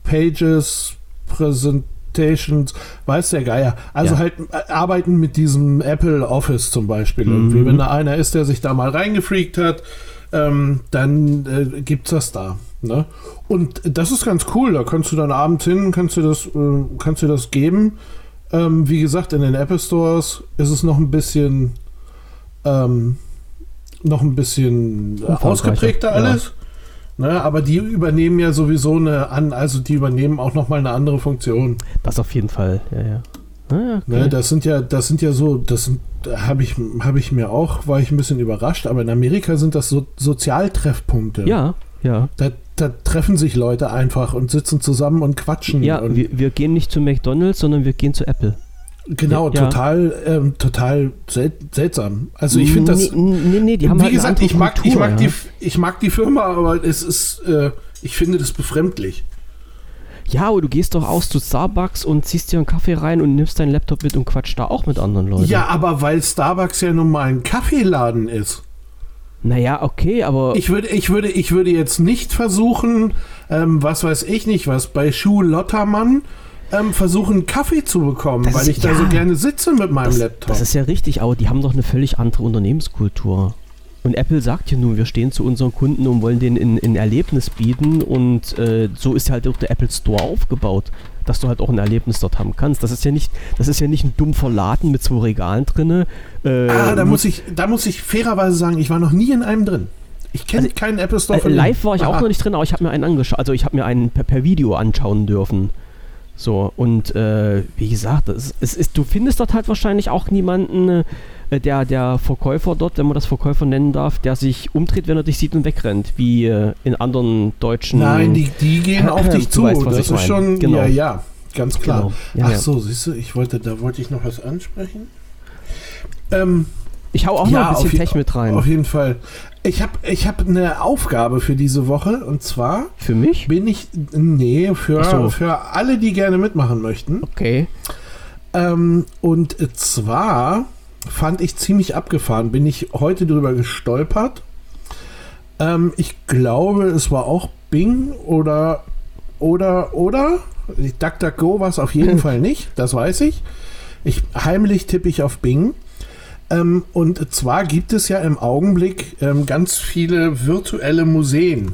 Pages, Presentations, weiß der Geier. Also Ja. halt äh, arbeiten mit diesem Apple Office zum Beispiel Mhm. irgendwie. Wenn da einer ist, der sich da mal reingefreakt hat, ähm, dann äh, gibt's das da. Ne? Und das ist ganz cool. Da kannst du dann abends hin, kannst du das, äh, kannst du das geben. Ähm, wie gesagt, in den Apple Stores ist es noch ein bisschen, ähm, noch ein bisschen ausgeprägter ja. alles. Ne, aber die übernehmen ja sowieso eine an, also die übernehmen auch noch mal eine andere Funktion. Das auf jeden Fall, ja, ja. Ah, okay. Ne, das sind ja, das sind ja so, das habe ich, habe ich mir auch, war ich ein bisschen überrascht, aber in Amerika sind das so Sozialtreffpunkte. ja, ja. Da, da treffen sich Leute einfach und sitzen zusammen und quatschen. Ja, und wir, wir gehen nicht zu McDonalds, sondern wir gehen zu Apple. genau, ja. total, ähm, total sel seltsam. Also ich finde das. Nee, nee, nee, die haben wie halt gesagt, ich mag, ich, Kultur, mag ja. die, ich mag die Firma, aber es ist, äh, ich finde das befremdlich. Ja, aber du gehst doch aus zu Starbucks und ziehst dir einen Kaffee rein und nimmst deinen Laptop mit und quatscht da auch mit anderen Leuten. Ja, aber weil Starbucks ja nun mal ein Kaffeeladen ist. Naja, okay, aber Ich würde, ich würde, ich würde jetzt nicht versuchen, ähm, was weiß ich nicht, was bei Schuh Lottermann ähm, versuchen, Kaffee zu bekommen, Das weil ist- ich da ja. so gerne sitze mit meinem das, Laptop. das ist ja richtig, aber die haben doch eine völlig andere Unternehmenskultur. Und Apple sagt ja nun, wir stehen zu unseren Kunden und wollen denen ein, ein Erlebnis bieten und äh, so ist halt auch der Apple Store aufgebaut, dass du halt auch ein Erlebnis dort haben kannst. Das ist ja nicht, das ist ja nicht ein dumpfer Laden mit zwei Regalen drinne. Äh, ah, da muss ich, da muss ich fairerweise sagen, ich war noch nie in einem drin. Ich kenne Also, keinen Apple Store Äh, von live war ich auch Aha. noch nicht drin, aber ich habe mir einen angeschaut. Also ich habe mir einen per, per Video anschauen dürfen. So, und äh, wie gesagt, es, es ist, du findest dort halt wahrscheinlich auch niemanden, äh, der, der Verkäufer dort, wenn man das Verkäufer nennen darf, der sich umdreht, wenn er dich sieht und wegrennt, wie äh, in anderen deutschen. Nein, die, die gehen auf dich Du zu. weißt, das ist meine. schon, Genau. ja, ja, ganz klar. Genau. Ja, Ach ja. so, siehst du, ich wollte, da wollte ich noch was ansprechen. Ähm, Ich hau auch Ja, noch ein bisschen Tech mit rein. auf jeden Fall. Ich habe ich hab eine Aufgabe für diese Woche und zwar Für mich? bin ich, nee, für, so. für alle, die gerne mitmachen möchten. Okay. Ähm, und zwar fand ich ziemlich abgefahren, bin ich heute drüber gestolpert. Ähm, ich glaube, es war auch Bing oder, oder, oder. DuckDuckGo war es auf jeden Fall nicht, das weiß ich. ich heimlich tippe ich auf Bing. Ähm, und zwar gibt es ja im Augenblick ähm, ganz viele virtuelle Museen,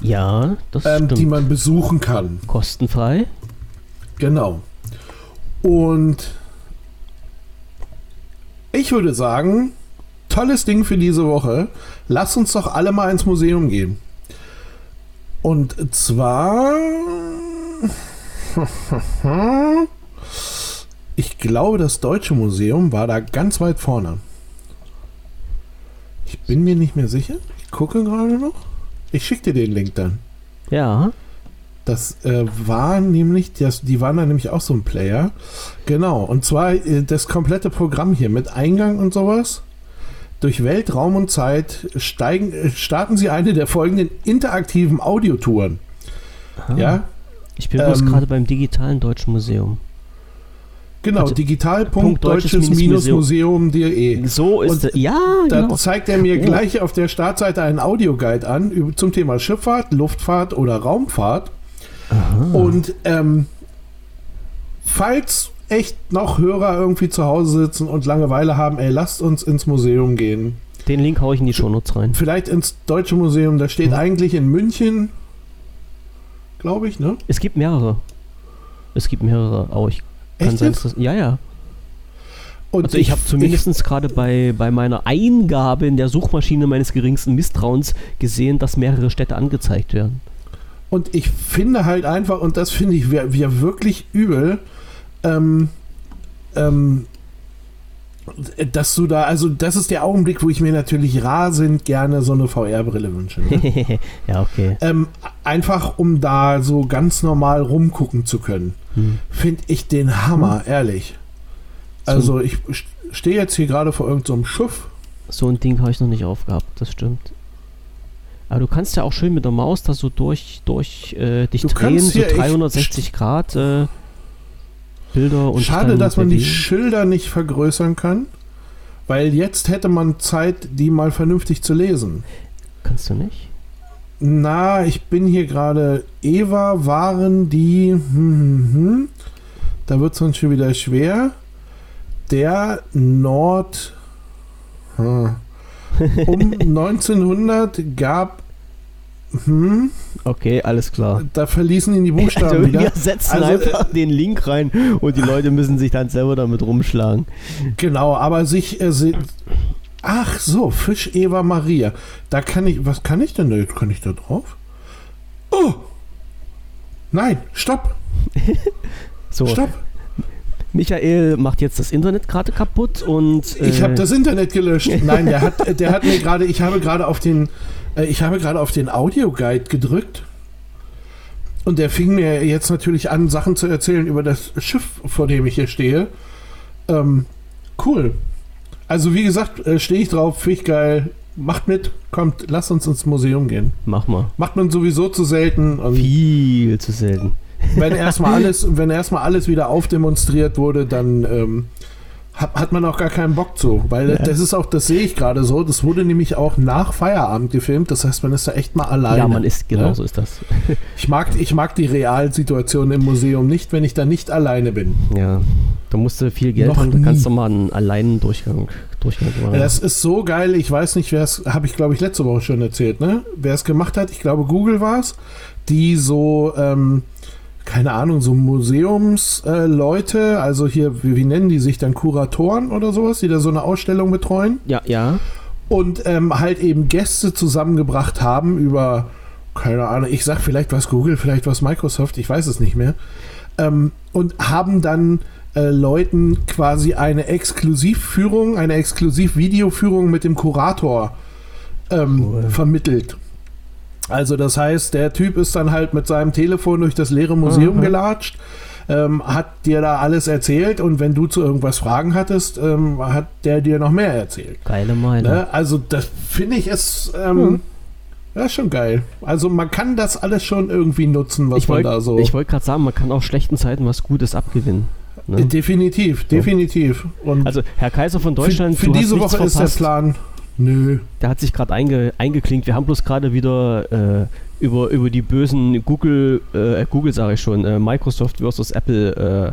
Ja, das ähm, stimmt. die man besuchen kann. Kostenfrei. Genau. Und ich würde sagen, tolles Ding für diese Woche. Lass uns doch alle mal ins Museum gehen. Und zwar. Ich glaube, das Deutsche Museum war da ganz weit vorne. Ich bin mir nicht mehr sicher. Ich gucke gerade noch. Ich schicke dir den Link dann. Ja. Das äh, war nämlich, das, die waren da nämlich auch so ein Player. Genau, und zwar äh, das komplette Programm hier mit Eingang und sowas. Durch Welt, Raum und Zeit steigen, äh, starten sie eine der folgenden interaktiven Audiotouren. Aha. Ja, Ich bin bloß Ähm, gerade beim digitalen Deutschen Museum. genau, Also, digital.deutsches-museum.de. So ist es. Ja, Da genau. zeigt er mir Oh. gleich auf der Startseite einen Audioguide an zum Thema Schifffahrt, Luftfahrt oder Raumfahrt. Und ähm, falls echt noch Hörer irgendwie zu Hause sitzen und Langeweile haben, ey, lasst uns ins Museum gehen. Den Link hau ich in die Shownotes rein. Vielleicht ins Deutsche Museum, das steht Mhm. eigentlich in München, glaube ich, ne? Es gibt mehrere. Es gibt mehrere, aber ich kann Echt sein, dass das, Ja, ja. Und Also ich habe zumindest gerade bei, bei meiner Eingabe in der Suchmaschine meines geringsten Misstrauens gesehen, dass mehrere Städte angezeigt werden. Und ich finde halt einfach, und das finde ich wir, wir wirklich übel, ähm, ähm, dass du da, also das ist der Augenblick, wo ich mir natürlich rasend gerne so eine VR-Brille wünsche. Ne? ja, okay. ähm, einfach um da so ganz normal rumgucken zu können. Hm. Finde ich den Hammer, ehrlich. Also ich st- stehe jetzt hier gerade vor irgendeinem Schiff. So ein Ding habe ich noch nicht aufgehabt, das stimmt. Aber du kannst ja auch schön mit der Maus da so durch, durch äh, dich Du drehen, so hier echt 360 Grad äh, Bilder und Schade, dann dass man die. Schilder nicht vergrößern kann, weil jetzt hätte man Zeit, die mal vernünftig zu lesen. Kannst du nicht? Na, ich bin hier gerade. Eva waren die. Hm, hm, hm. Da wird es uns schon wieder schwer. Der Nord. Hm. Um 1900 gab. Hm, Okay, alles klar. da verließen ihn die Buchstaben Also, wieder. wir setzen Also, einfach den Link rein und die Leute müssen sich dann selber damit rumschlagen. Genau, aber sich. Äh, se- Ach so, Fisch Eva Maria. Da kann ich. Was kann ich denn da? Kann ich da drauf? Oh! Nein, stopp! So, Stopp! Michael macht jetzt das Internet gerade kaputt und. Äh, ich habe das Internet gelöscht. Nein, der hat, der hat mir gerade, ich habe gerade auf den, äh, ich habe gerade auf den Audioguide gedrückt. Und der fing mir jetzt natürlich an, Sachen zu erzählen über das Schiff, vor dem ich hier stehe. Ähm, cool. Also wie gesagt, äh, stehe ich drauf, finde ich geil. Macht mit, kommt, lass uns ins Museum gehen. Mach mal. Macht man sowieso zu selten. Viel zu selten. Wenn erstmal alles, wenn erstmal alles wieder aufdemonstriert wurde, dann ähm, hat, hat man auch gar keinen Bock zu. Weil ja. das ist auch, das sehe ich gerade so, das wurde nämlich auch nach Feierabend gefilmt. Das heißt, man ist da echt mal alleine. Ja, man ist, genau ja? so ist das. Ich mag, ich mag die Realsituation im Museum nicht, wenn ich da nicht alleine bin. Ja, da musst du viel Geld Noch haben, da kannst du mal einen alleinen Durchgang, Durchgang machen. Das ist so geil, ich weiß nicht, wer es, habe ich glaube ich letzte Woche schon erzählt, ne? Wer es gemacht hat, ich glaube Google war es, die so, ähm, keine Ahnung, so Museumsleute, äh, also hier, wie, wie, nennen die sich dann, Kuratoren oder sowas, die da so eine Ausstellung betreuen. Ja, ja. Und ähm, halt eben Gäste zusammengebracht haben über, keine Ahnung, ich sag vielleicht was Google, vielleicht was Microsoft, ich weiß es nicht mehr. Ähm, und haben dann äh, Leuten quasi eine Exklusivführung, eine Exklusiv-Videoführung mit dem Kurator ähm, cool. vermittelt. Also das heißt, der Typ ist dann halt mit seinem Telefon durch das leere Museum mhm. gelatscht, ähm, hat dir da alles erzählt und wenn du zu irgendwas Fragen hattest, ähm, hat der dir noch mehr erzählt. Geile Meinung. Ne? Also das finde ich ist ähm, mhm. ja, schon geil. Also man kann das alles schon irgendwie nutzen, was ich wollt, man da so. Ich wollte gerade sagen, man kann auch schlechten Zeiten was Gutes abgewinnen. Ne? Definitiv, definitiv. Und also Herr Kaiser von Deutschland, für, für diese Woche verpasst. ist der Plan. Nö. Der hat sich gerade einge, eingeklinkt. Wir haben bloß gerade wieder äh, über, über die bösen Google, äh, Google sage ich schon, äh, Microsoft versus Apple äh,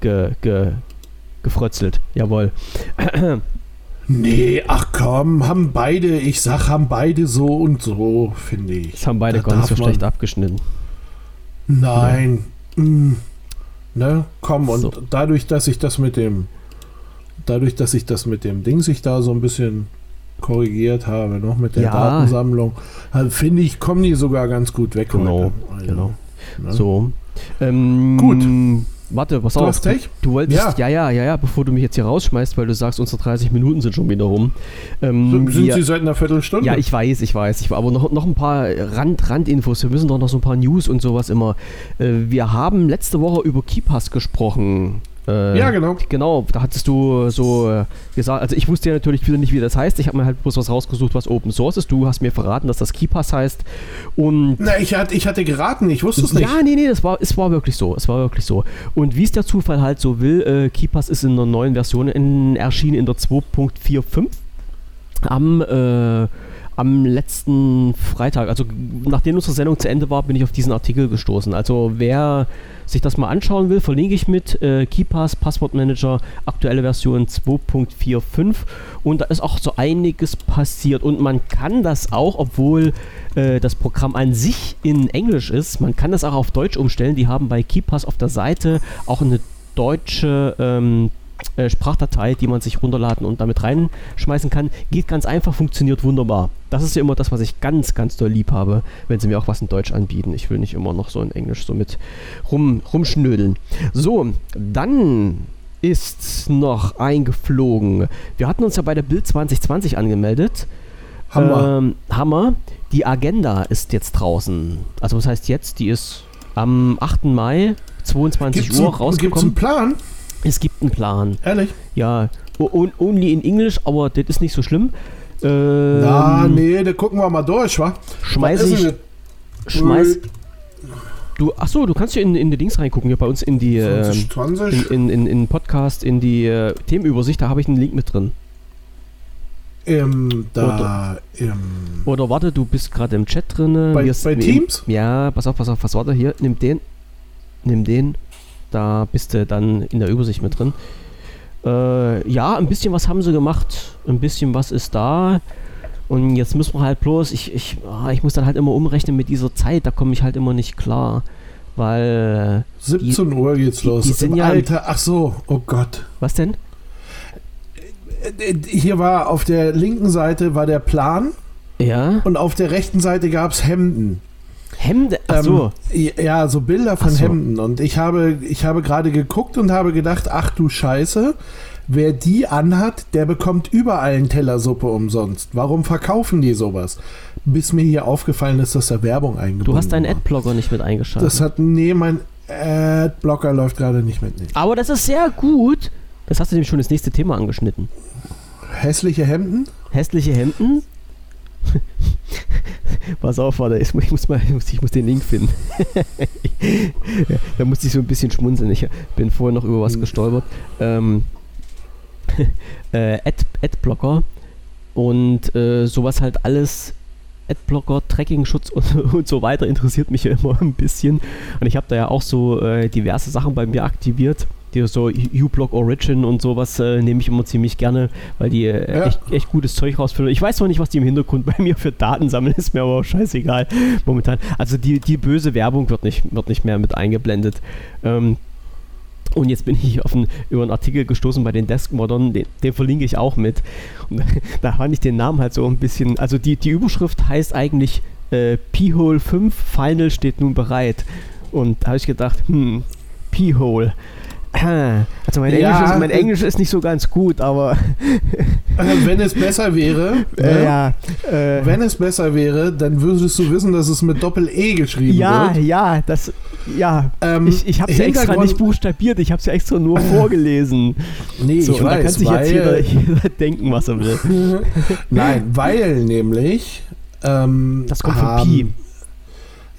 ge, ge, gefrötzelt. Jawohl. Nee, ach komm, haben beide, ich sag, haben beide so und so, finde ich. Das haben beide da gar nicht so schlecht abgeschnitten. Nein. Ja. Mm. Ne, komm, und so. dadurch, dass ich das mit dem, dadurch, dass ich das mit dem Ding sich da so ein bisschen korrigiert habe, noch mit der ja. Datensammlung, also finde ich, kommen die sogar ganz gut weg genau, heute. Genau. Ne? So. Ähm, gut. Warte, was du auf. Du, du wolltest, ja. ja, ja, ja, ja, bevor du mich jetzt hier rausschmeißt, weil du sagst, unsere 30 Minuten sind schon wieder rum. Ähm, sind wir, sie seit einer Viertelstunde? Ja, ich weiß, ich weiß. Ich, aber noch, noch ein paar Rand, Randinfos. Wir müssen doch noch so ein paar News und sowas immer. Äh, wir haben letzte Woche über KeyPass gesprochen. Äh, ja, genau. Genau, da hattest du so äh, gesagt, also ich wusste ja natürlich wieder nicht, wie das heißt. Ich habe mir halt bloß was rausgesucht, was Open Source ist. Du hast mir verraten, dass das KeyPass heißt. Und Na, ich, hatte, ich hatte geraten, ich wusste es nicht. Ja, nee, nee, das war, es war wirklich so. Es war wirklich so. Und wie es der Zufall halt so will, äh, KeyPass ist in einer neuen Version in, erschienen in der 2.45 am äh, am letzten Freitag, also nachdem unsere Sendung zu Ende war, bin ich auf diesen Artikel gestoßen. Also wer sich das mal anschauen will, verlinke ich mit äh, KeyPass Passwortmanager aktuelle Version 2.45 und da ist auch so einiges passiert und man kann das auch, obwohl äh, das Programm an sich in Englisch ist, man kann das auch auf Deutsch umstellen. Die haben bei KeyPass auf der Seite auch eine deutsche ähm, äh, Sprachdatei, die man sich runterladen und damit reinschmeißen kann. Geht ganz einfach, funktioniert wunderbar. Das ist ja immer das, was ich ganz, ganz doll lieb habe, wenn sie mir auch was in Deutsch anbieten. Ich will nicht immer noch so in Englisch so mit rum, rumschnödeln. So, dann ist noch eingeflogen. Wir hatten uns ja bei der Bild 2020 angemeldet. Hammer. Ähm, Hammer. Die Agenda ist jetzt draußen. Also was heißt jetzt? Die ist am 8. Mai 22 gibt's Uhr ein, rausgekommen. Gibt es einen Plan? Es gibt einen Plan. Ehrlich? Ja. Only in English, aber das ist nicht so schlimm. Ähm, Na, nee, da gucken wir mal durch, wa? Schmeiß ich. Schmeiß. Du, achso, du kannst hier in, in die Dings reingucken, hier bei uns in die. 20, 20. In, in, in, Podcast, in die äh, Themenübersicht, da habe ich einen Link mit drin. Ähm, da, oder, im oder warte, du bist gerade im Chat drin. Bei, bei Teams? ja, pass auf, pass auf, was warte hier, nimm den. Nimm den. Da bist du dann in der Übersicht mit drin. Äh, ja, ein bisschen was haben sie gemacht. Ein bisschen was ist da. Und jetzt müssen wir halt bloß, ich, ich, ah, ich muss dann halt immer umrechnen mit dieser Zeit, da komme ich halt immer nicht klar. Weil. 17 die, Uhr geht's los. Die sind Im ja, Alter, ach so, oh Gott. Was denn? Hier war auf der linken Seite war der Plan. Ja. Und auf der rechten Seite gab es Hemden. Hemden? Ach so. Ähm, ja, so Bilder von so. Hemden. Und ich habe, ich habe gerade geguckt und habe gedacht, ach du Scheiße, wer die anhat, der bekommt überall einen Teller Suppe umsonst. Warum verkaufen die sowas? Bis mir hier aufgefallen ist, dass da Werbung eingebunden Du hast deinen. Adblocker nicht mit eingeschaltet. Das hat, nee, mein Adblocker läuft gerade nicht mit. Nee. Aber das ist sehr gut. Das hast du nämlich schon das nächste Thema angeschnitten. Hässliche Hemden? Hässliche Hemden. Pass auf, warte, ich muss, mal, ich muss, ich muss den Link finden. ja, da musste ich so ein bisschen schmunzeln. Ich bin vorher noch über was Hm. gestolpert. Ähm, äh, Ad, Adblocker und äh, sowas halt alles. Adblocker, Tracking-Schutz und, und so weiter interessiert mich ja immer ein bisschen. Und ich habe da ja auch so äh, diverse Sachen bei mir aktiviert. Die so uBlock Origin und sowas äh, nehme ich immer ziemlich gerne, weil die äh, Ja. echt, echt gutes Zeug rausfinden. Ich weiß noch nicht, was die im Hintergrund bei mir für Daten sammeln, ist mir aber auch scheißegal momentan. Also die, die böse Werbung wird nicht, wird nicht mehr mit eingeblendet. Ähm, und jetzt bin ich auf einen, über einen Artikel gestoßen bei den Deskmodern, den, den verlinke ich auch mit. Und da fand ich den Namen halt so ein bisschen, also die, die Überschrift heißt eigentlich äh, P-Hole 5 Final steht nun bereit. Und da habe ich gedacht, hm, P-Hole. Also mein, Ja, Englisch ist, mein Englisch ist nicht so ganz gut, aber Äh, wenn es besser wäre, äh, ja. Äh, wenn es besser wäre, dann würdest du wissen, dass es mit Doppel-E geschrieben ja, wird. ja, das, ja. Ähm, Ich, ich habe es ja extra nicht buchstabiert, ich habe es ja extra nur vorgelesen. Nee, So, ich und da kann weiß, sich jetzt jeder, jeder denken, was er will. nein, weil nämlich ähm, Das kommt von Pi.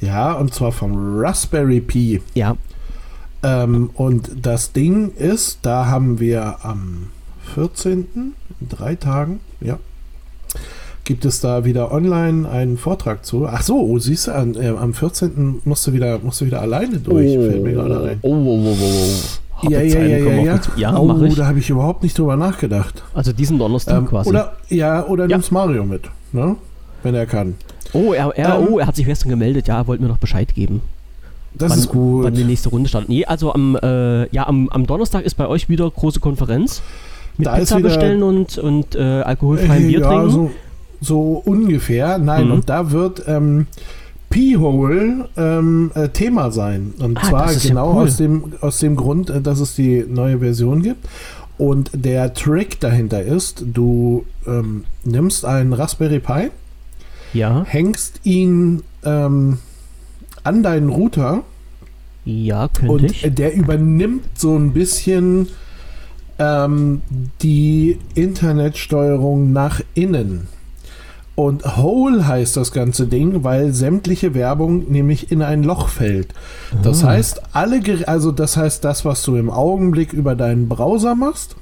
Ja, und zwar vom Raspberry Pi. Ja, Ähm, und das Ding ist, da haben wir am 14., in drei Tagen, ja, gibt es da wieder online einen Vortrag zu. Ach so, oh, siehst du, an, äh, am 14. musst du wieder, musst du wieder alleine durch, fällt mir gerade ein. Oh, oh, oh, oh, oh. Harte Ja, ja, ja, ja, ja. Ja, oh, da habe ich überhaupt nicht drüber nachgedacht. Also diesen Donnerstag Ähm, quasi. oder, ja, oder Ja. nimmst Mario mit, ne? Wenn er kann. oh, er, er, ähm, oh, er hat sich gestern gemeldet. Ja, er wollte mir noch Bescheid geben. Das wann, ist gut. Wann die nächste Runde startet. Nee, also am, äh, ja, am, am Donnerstag ist bei euch wieder große Konferenz. Mit Da Pizza bestellen und, und äh, alkoholfreiem Bier ja, trinken. so, so ungefähr. Nein, Mhm. und da wird ähm, P-Hole ähm, äh, Thema sein. Und Ah, zwar ist ja genau cool. aus, dem, aus dem Grund, äh, dass es die neue Version gibt. Und der Trick dahinter ist, du ähm, nimmst einen Raspberry Pi, Ja, hängst ihn ähm, an deinen Router ja, könnte und ich. äh, der übernimmt so ein bisschen ähm, die Internetsteuerung nach innen. Und Hole heißt das ganze Ding, weil sämtliche Werbung nämlich in ein Loch fällt. Das Ah. heißt, alle, also das heißt, das, was du im Augenblick über deinen Browser machst,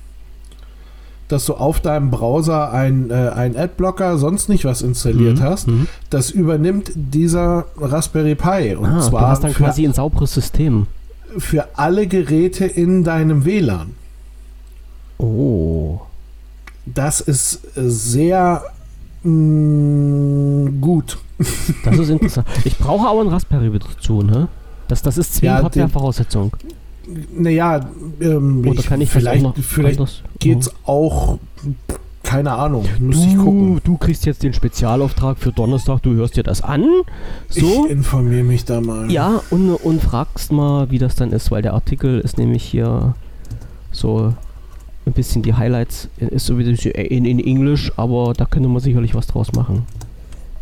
dass du auf deinem Browser ein, äh, ein Adblocker, sonst nicht was installiert Mhm, hast, mhm. das übernimmt dieser Raspberry Pi. Und Ah, du zwar hast dann quasi ein sauberes System. für alle Geräte in deinem WLAN. Oh. Das ist sehr mh, gut. Das ist interessant. Ich brauche aber einen Raspberry dazu, ne? Das, das ist zwingend Ja, Hardware-Voraussetzung. Naja, ähm, Oder kann ich vielleicht, noch, vielleicht ich das, geht's auch, keine Ahnung, muss du, ich gucken. du kriegst jetzt den Spezialauftrag für Donnerstag, du hörst dir das an. So. Ich informiere mich da mal. Ja, und, und fragst mal, wie das dann ist, weil der Artikel ist nämlich hier so ein bisschen die Highlights, ist so wie in, in Englisch, aber da könnte man sicherlich was draus machen.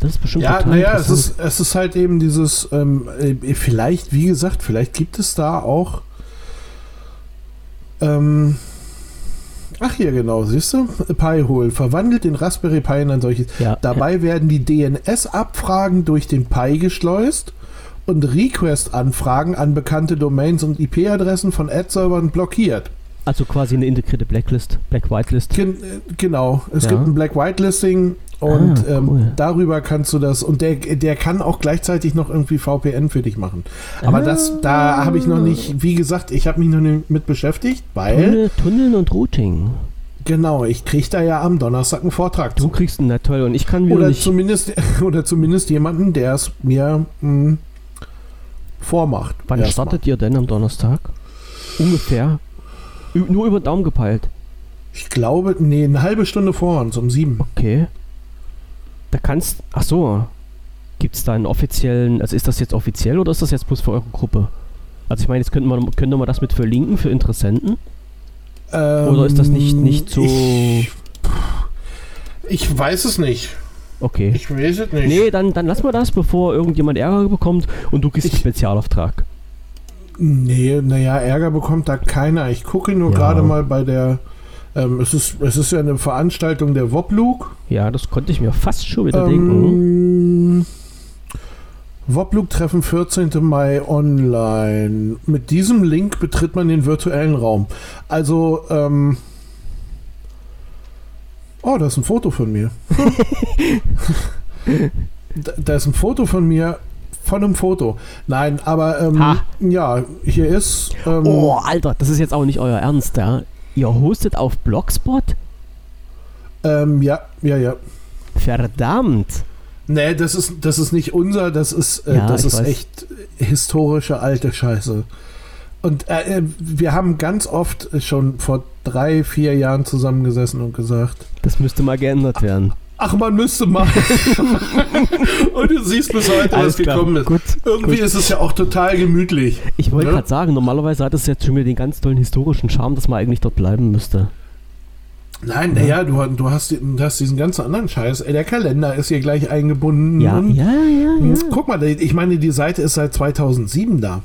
Das ist bestimmt Ja, naja, es ist, es ist halt eben dieses, ähm, äh, vielleicht, wie gesagt, vielleicht gibt es da auch, ähm, ach hier genau, siehst du, Pi-Hole verwandelt den Raspberry Pi in ein solches. ja, Dabei werden die DNS-Abfragen durch den Pi geschleust und Request-Anfragen an bekannte Domains und IP-Adressen von Ad-Servern blockiert. also quasi eine integrierte Blacklist, Black-White-List. Gen äh, genau, es Ja. gibt ein Black-White-Listing und Ah, ähm, cool. darüber kannst du das und der, der kann auch gleichzeitig noch irgendwie VPN für dich machen. Aber das, da habe ich noch nicht, wie gesagt, ich habe mich noch nicht mit beschäftigt, weil, Tunnel, Tunneln und Routing. genau, ich kriege da ja am Donnerstag einen Vortrag Du zu. kriegst einen, na toll, und ich kann wieder Oder zumindest, oder zumindest jemanden, der es mir mh, vormacht. Wann startet ihr denn am Donnerstag? Ungefähr. Ü nur über den Daumen gepeilt. Ich glaube, nee, eine halbe Stunde vor uns, um sieben. Okay. Da kannst. Ach so. Gibt es da einen offiziellen, also ist das jetzt offiziell oder ist das jetzt bloß für eure Gruppe? Also ich meine, jetzt könnte man, könnte man das mit verlinken für Interessenten? Oder ist das nicht, nicht so... Ich, ich weiß es nicht. Okay. Ich weiß es nicht. Nee, dann, dann lass mal das, bevor irgendjemand Ärger bekommt und du kriegst einen Ich- Spezialauftrag. Nee, naja, Ärger bekommt da keiner. Ich gucke nur Ja. gerade mal bei der. Ähm, es, ist, es ist ja eine Veranstaltung der Woblug. Ja, das konnte ich mir fast schon wieder denken. Ähm, Woblug-Treffen 14. Mai online. Mit diesem Link betritt man den virtuellen Raum. Also, ähm. Oh, da ist ein Foto von mir. da, da ist ein Foto von mir. Von einem Foto. Nein, aber ähm, ja, hier ist. Ähm, Oh, Alter, das ist jetzt auch nicht euer Ernst, ja? Ihr hostet auf Blogspot? ähm, ja, ja, ja. Verdammt. Nee, das ist, das ist nicht unser, das ist, äh, Ja, das ist weiß. echt historische alte Scheiße. Und äh, äh, wir haben ganz oft schon vor drei, vier Jahren zusammengesessen und gesagt, Das müsste mal geändert werden. Ach, man müsste mal. und du siehst bis heute, was gekommen ist. Gut. Irgendwie gut. ist es ja auch total gemütlich. Ich wollte Ja? gerade sagen, normalerweise hat es jetzt schon wieder den ganz tollen historischen Charme, dass man eigentlich dort bleiben müsste. Nein, naja, du, du, hast, du hast diesen ganzen anderen Scheiß. Ey, Der Kalender ist hier gleich eingebunden. Ja, ja, ja, ja. Guck mal, ich meine, die Seite ist seit 2007 da.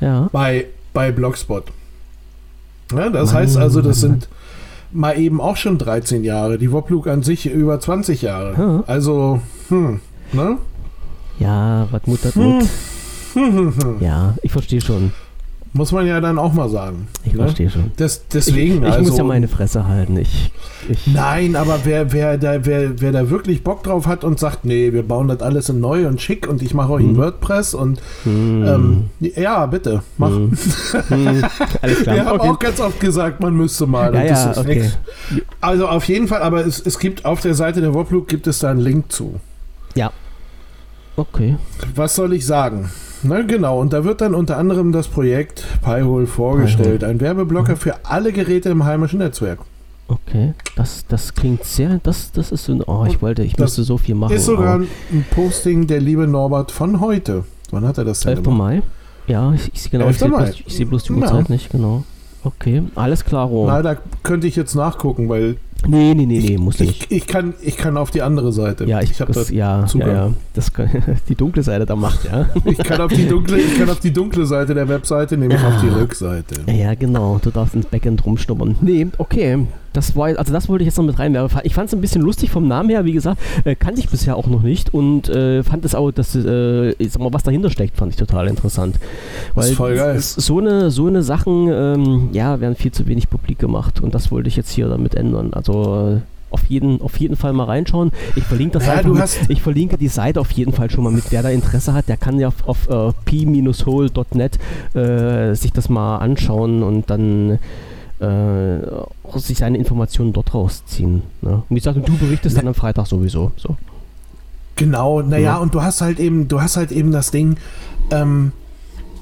Ja. bei, bei Blogspot. Ja, das Mann, heißt also, das Mann, sind mal eben auch schon 13 Jahre. Die Woblug an sich über 20 Jahre. Ja. Also, hm, ne? Ja, was Mut hat Hm. Mut. Hm, hm, hm. Ja, ich verstehe schon. Muss man ja dann auch mal sagen. Ich ne? verstehe schon. Das, deswegen, ich, ich also, muss ja meine Fresse halten. Ich, ich, Nein, aber wer, wer, da, wer, wer da wirklich Bock drauf hat und sagt, nee, wir bauen das alles in neu und schick und ich mache euch ein Hm. WordPress und Hm. ähm, ja, bitte, mach. Hm. Alles klar. Wir haben Okay. auch ganz oft gesagt, man müsste mal. Ja, und ja, das ist okay. Also auf jeden Fall, aber es, es gibt auf der Seite der Woblug gibt es da einen Link zu. Okay. Was soll ich sagen? Na genau, und da wird dann unter anderem das Projekt Pi-hole vorgestellt. Ein Werbeblocker für alle Geräte im heimischen Netzwerk. Okay. Das, das klingt sehr. Das, das ist so. Oh, ich wollte, ich Das müsste so viel machen. Ist sogar aber ein Posting der liebe Norbert von heute. Wann hat er das denn 11. gemacht? Mai. Ja, ich, ich sehe genau. 11. Ich sehe Mai. bloß, ich sehe bloß die Ja. Uhrzeit nicht, genau. Okay, alles klar, Rom. Na, da könnte ich jetzt nachgucken, weil Nee, nee, nee, nee, muss nicht. ich, ich, kann, ich kann auf die andere Seite. Ja, ich, habe das, das, ja, ja, Zugang. ja, das kann, die dunkle Seite da macht, ja. ich kann auf die dunkle, ich kann auf die dunkle Seite der Webseite, nämlich auf die Rückseite. Ja, genau, du darfst ins Backend rumschnuppern. Nee, okay. Das war, also das wollte ich jetzt noch mit reinwerfen. Ich fand es ein bisschen lustig vom Namen her, wie gesagt, äh, kannte ich bisher auch noch nicht und äh, fand es auch, dass, äh, ich sag mal, was dahinter steckt, fand ich total interessant. Das ist voll geil. So eine, so eine Sachen, ähm, ja, werden viel zu wenig publik gemacht und das wollte ich jetzt hier damit ändern. Also äh, auf jeden, auf jeden Fall mal reinschauen. Ich verlinke das Ja, einfach du mit, ich verlinke die Seite auf jeden Fall schon mal mit. Wer da Interesse hat, der kann ja auf, auf äh, p-hole.net äh, sich das mal anschauen und dann äh, sich seine Informationen dort rausziehen. Ne? Und wie gesagt, und du berichtest dann am Freitag sowieso. So. Genau, naja, Ja. und du hast halt eben, du hast halt eben das Ding, ähm,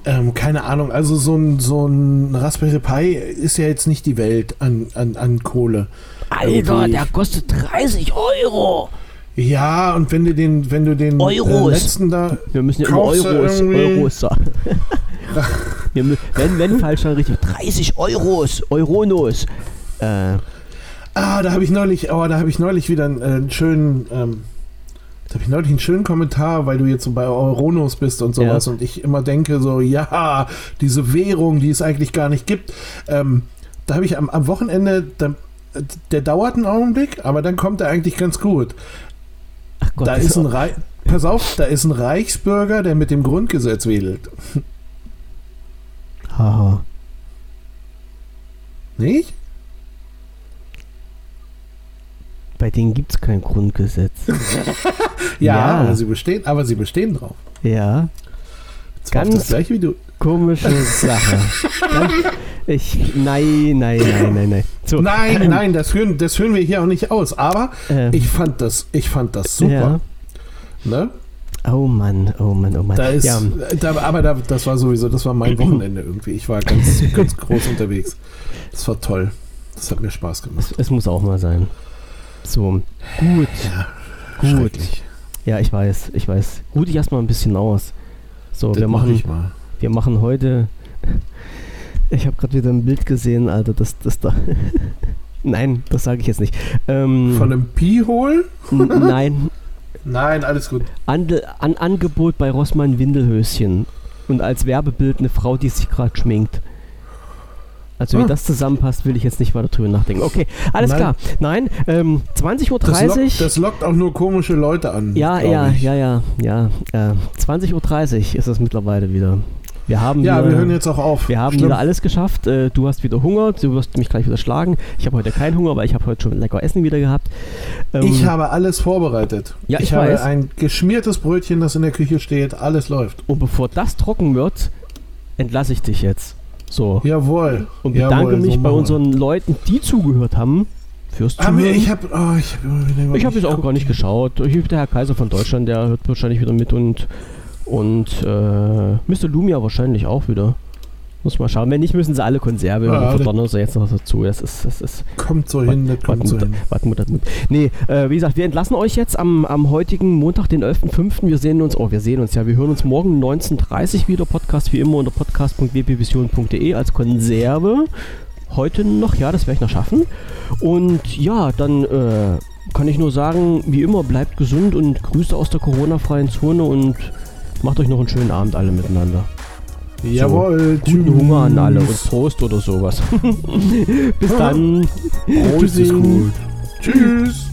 ähm, keine Ahnung, also so ein, so ein Raspberry Pi ist ja jetzt nicht die Welt an, an, an Kohle. Alter, Irgendwie- der kostet 30 Euro! Ja, und wenn du den, wenn du den Euros. Äh, letzten da. Wir müssen ja immer Euros, Euros sagen. Wir wenn, wenn falsch, dann richtig. 30 Euros, Euronos. Äh, Ah, da habe ich neulich, oh, da habe ich neulich wieder einen, äh, einen schönen, ähm, da habe ich neulich einen schönen Kommentar, weil du jetzt so bei Euronos bist und sowas Ja. und ich immer denke so, ja, diese Währung, die es eigentlich gar nicht gibt. Ähm, da habe ich am, am Wochenende, da, der dauert einen Augenblick, aber dann kommt er eigentlich ganz gut. Gott, da ist ein Rei Pass auf, da ist ein Reichsbürger, der mit dem Grundgesetz wedelt. Haha. Nicht? Bei denen gibt es kein Grundgesetz. Ja, Ja. Aber, sie bestehen, aber sie bestehen drauf. Ja, war Ganz- das gleiche wie du. komische Sache. Ganz, ich, nein, nein, nein, nein, nein. So, Nein, ähm, nein, das führen, das führen wir hier auch nicht aus. Aber äh, ich fand das, ich fand das super. Ja. Ne? Oh Mann, oh Mann, oh Mann. Da ist, ja, da, aber da, das war sowieso, das war mein Wochenende irgendwie. Ich war ganz, ganz groß unterwegs. Das war toll. Das hat mir Spaß gemacht. es, es muss auch mal sein. So, gut, Ja, gut. Ja, ich weiß, ich weiß. Ruh dich erstmal ein bisschen aus. So, Das wir mach machen, ich mal. wir machen heute. Ich habe gerade wieder ein Bild gesehen, Alter, das, das da. Nein, das sage ich jetzt nicht. Ähm, Von einem Pi-Hol? nein, Nein, alles gut. Ande, an Angebot bei Rossmann Windelhöschen. Und als Werbebild eine Frau, die sich gerade schminkt. Also wie Ah. das zusammenpasst, will ich jetzt nicht weiter drüber nachdenken. Okay, alles Nein. klar. Nein, ähm, 20.30 Uhr. Das lockt, das lockt auch nur komische Leute an. ja, ja, ja, ja, ja, Äh, 20.30 Uhr ist es mittlerweile wieder. Wir haben Ja, wieder, wir hören jetzt auch auf. wir haben Schlimm. wieder alles geschafft. Äh, du hast wieder Hunger, du wirst mich gleich wieder schlagen. Ich habe heute keinen Hunger, weil ich habe heute schon lecker Essen wieder gehabt. Ähm, Ich habe alles vorbereitet. Ja, ich habe weiß. ein geschmiertes Brötchen, das in der Küche steht. Alles läuft. und bevor das trocken wird, entlasse ich dich jetzt. So. Jawohl. Und bedanke Jawohl, mich so bei unseren Leuten, die zugehört haben, fürs Ah, Zuhören. ich habe oh, ich hab Ich habe jetzt auch gar nicht geschaut. Ich, der Herr Kaiser von Deutschland, der hört wahrscheinlich wieder mit und, und äh, Mr. Lumia wahrscheinlich auch wieder. Muss mal schauen. Wenn nicht, müssen sie alle Konserve Ja, verdonnern sie jetzt noch dazu. Das ist, das ist Kommt so hin, das kommt so hin. Wartmut, Wartmut. Nee, äh, wie gesagt, wir entlassen euch jetzt am, am heutigen Montag, den 11.05. Wir sehen uns, oh, wir sehen uns ja, wir hören uns morgen 19.30 wieder. Podcast wie immer unter podcast.wpvision.de als Konserve. Heute noch, ja, das werde ich noch schaffen. Und ja, dann äh, kann ich nur sagen, wie immer, bleibt gesund und Grüße aus der Corona-freien Zone und macht euch noch einen schönen Abend alle miteinander. Jawohl. Guten Hunger an alle und. Prost oder sowas. Bis dann. Prost ist gut. Tschüss.